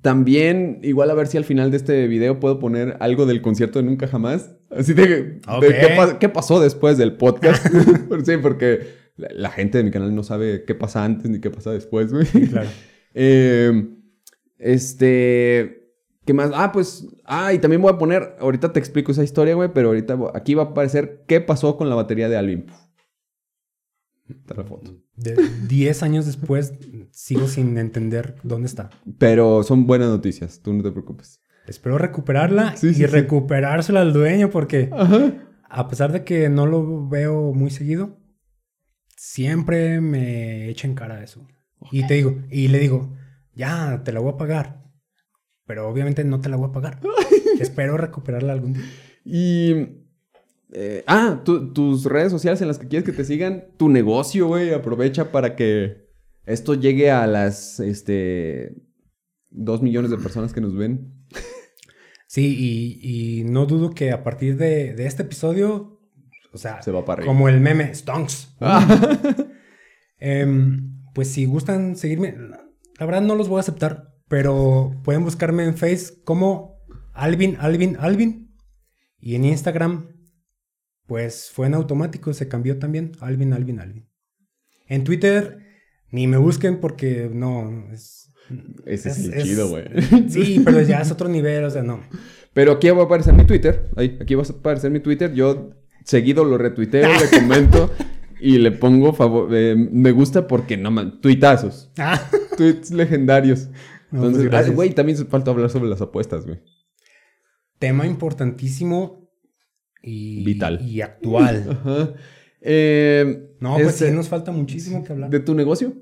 también, igual a ver si al final de este video puedo poner algo del concierto de Nunca Jamás. Así de, de Ok. qué, pa- qué pasó después del podcast. sí, porque la, la gente de mi canal no sabe qué pasa antes ni qué pasa después, güey. claro. Eh, este. ¿Qué más? Ah, pues. Ah, y también voy a poner. Ahorita te explico esa historia, güey. Pero ahorita aquí va a aparecer qué pasó con la batería de Alvin. Está la foto. De 10 años después, sigo sin entender dónde está. Pero son buenas noticias. Tú no te preocupes. Espero recuperarla Sí, y sí, sí. recuperársela al dueño porque Ajá. a pesar de que no lo veo muy seguido, siempre me echa en cara eso. Y te digo, y le digo, ya, te la voy a pagar. Pero obviamente no te la voy a pagar. Espero recuperarla algún día. Y. eh, ah, tu- tus redes sociales en las que quieres que te sigan. Tu negocio, güey. Aprovecha para que esto llegue a las. Este. Dos millones de personas que nos ven. Sí, y, y no dudo que a partir de, de este episodio, o sea, Se va para arriba. como el meme, Stonks. Ah. Em, pues si gustan seguirme, la verdad no los voy a aceptar, pero pueden buscarme en Face como Alvin, Alvin, Alvin. Y en Instagram, pues fue en automático, se cambió también, Alvin, Alvin, Alvin. En Twitter, ni me busquen porque no, es... Ese es, es- el chido, güey. Sí, pero ya es otro nivel, o sea, no. Pero aquí va a aparecer mi Twitter. Ahí, aquí va a aparecer mi Twitter. Yo seguido lo retuiteo, le comento y le pongo favor, eh, me gusta porque no man, tuitazos. Ah, Tweets legendarios. No, pues, Entonces, ah, güey, también falta hablar sobre las apuestas, güey. tema importantísimo y... Vital. Y actual. Ajá. Eh, No, pues este, sí, nos falta muchísimo que hablar. ¿De tu negocio?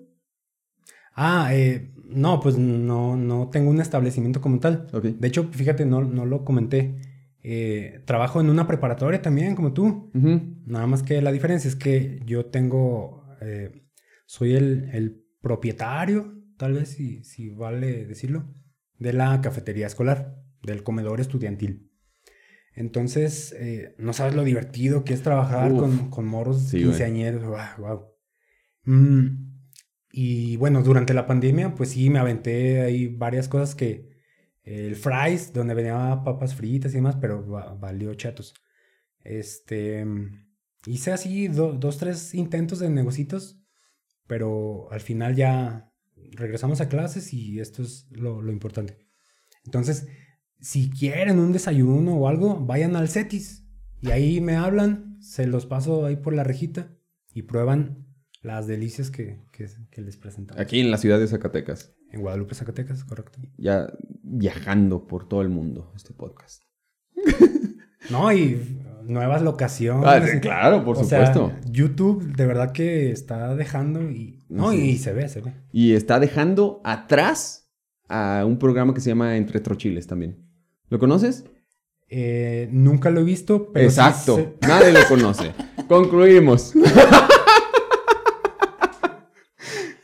Ah, eh, No, pues no, no tengo un establecimiento como tal. De hecho, fíjate, no, no lo comenté. Eh, trabajo en una preparatoria también, como tú. Nada más que la diferencia es que yo tengo, eh, soy el, el propietario, tal vez si, si vale decirlo, de la cafetería escolar, del comedor estudiantil. Entonces, eh, no sabes lo divertido que es trabajar Uf. con, con moros Sí, quinceañeros. Wow, wow. Mm, y bueno, durante la pandemia, pues sí, me aventé ahí varias cosas que... El fries, donde venía papas fritas y demás, pero va- valió chatos. Este... Hice así do- dos, tres intentos de negocitos, pero al final ya regresamos a clases y esto es lo, lo importante. Entonces, si quieren un desayuno o algo, vayan al CETIS y ahí me hablan, se los paso ahí por la rejita y prueban las delicias que, que- que les presentamos. Aquí en la ciudad de Zacatecas. En Guadalupe, Zacatecas, correcto. Ya viajando por todo el mundo este podcast. No, y nuevas locaciones. Ah, sí, claro, por O sea, supuesto. YouTube de verdad que está dejando y... No, Sí. y se ve, se ve. Y está dejando atrás a un programa que se llama Entre Trochiles también. ¿Lo conoces? Eh, nunca lo he visto, pero... sí Exacto. Nadie lo conoce. Concluimos.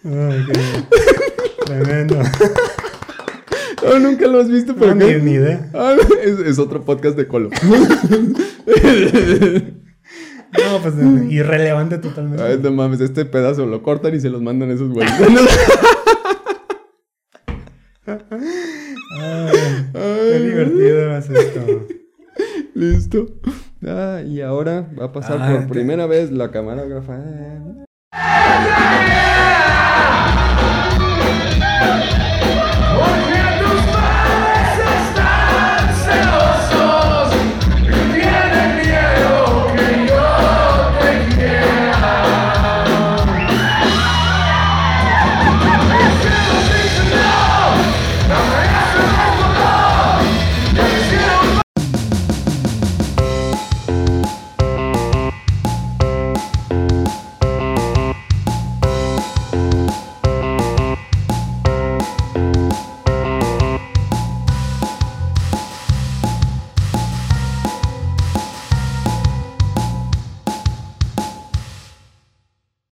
Ay, qué- Tremendo. No, nunca lo has visto, pero No, ni, ni idea. Ah, es, es otro podcast de Colo. No, pues irrelevante totalmente. Ay, no mames, este pedazo lo cortan y se los mandan esos güeyes. Ay, qué divertido es esto. Listo. Ah, y ahora va a pasar Ah, por te- primera vez la camarógrafa. Yeah.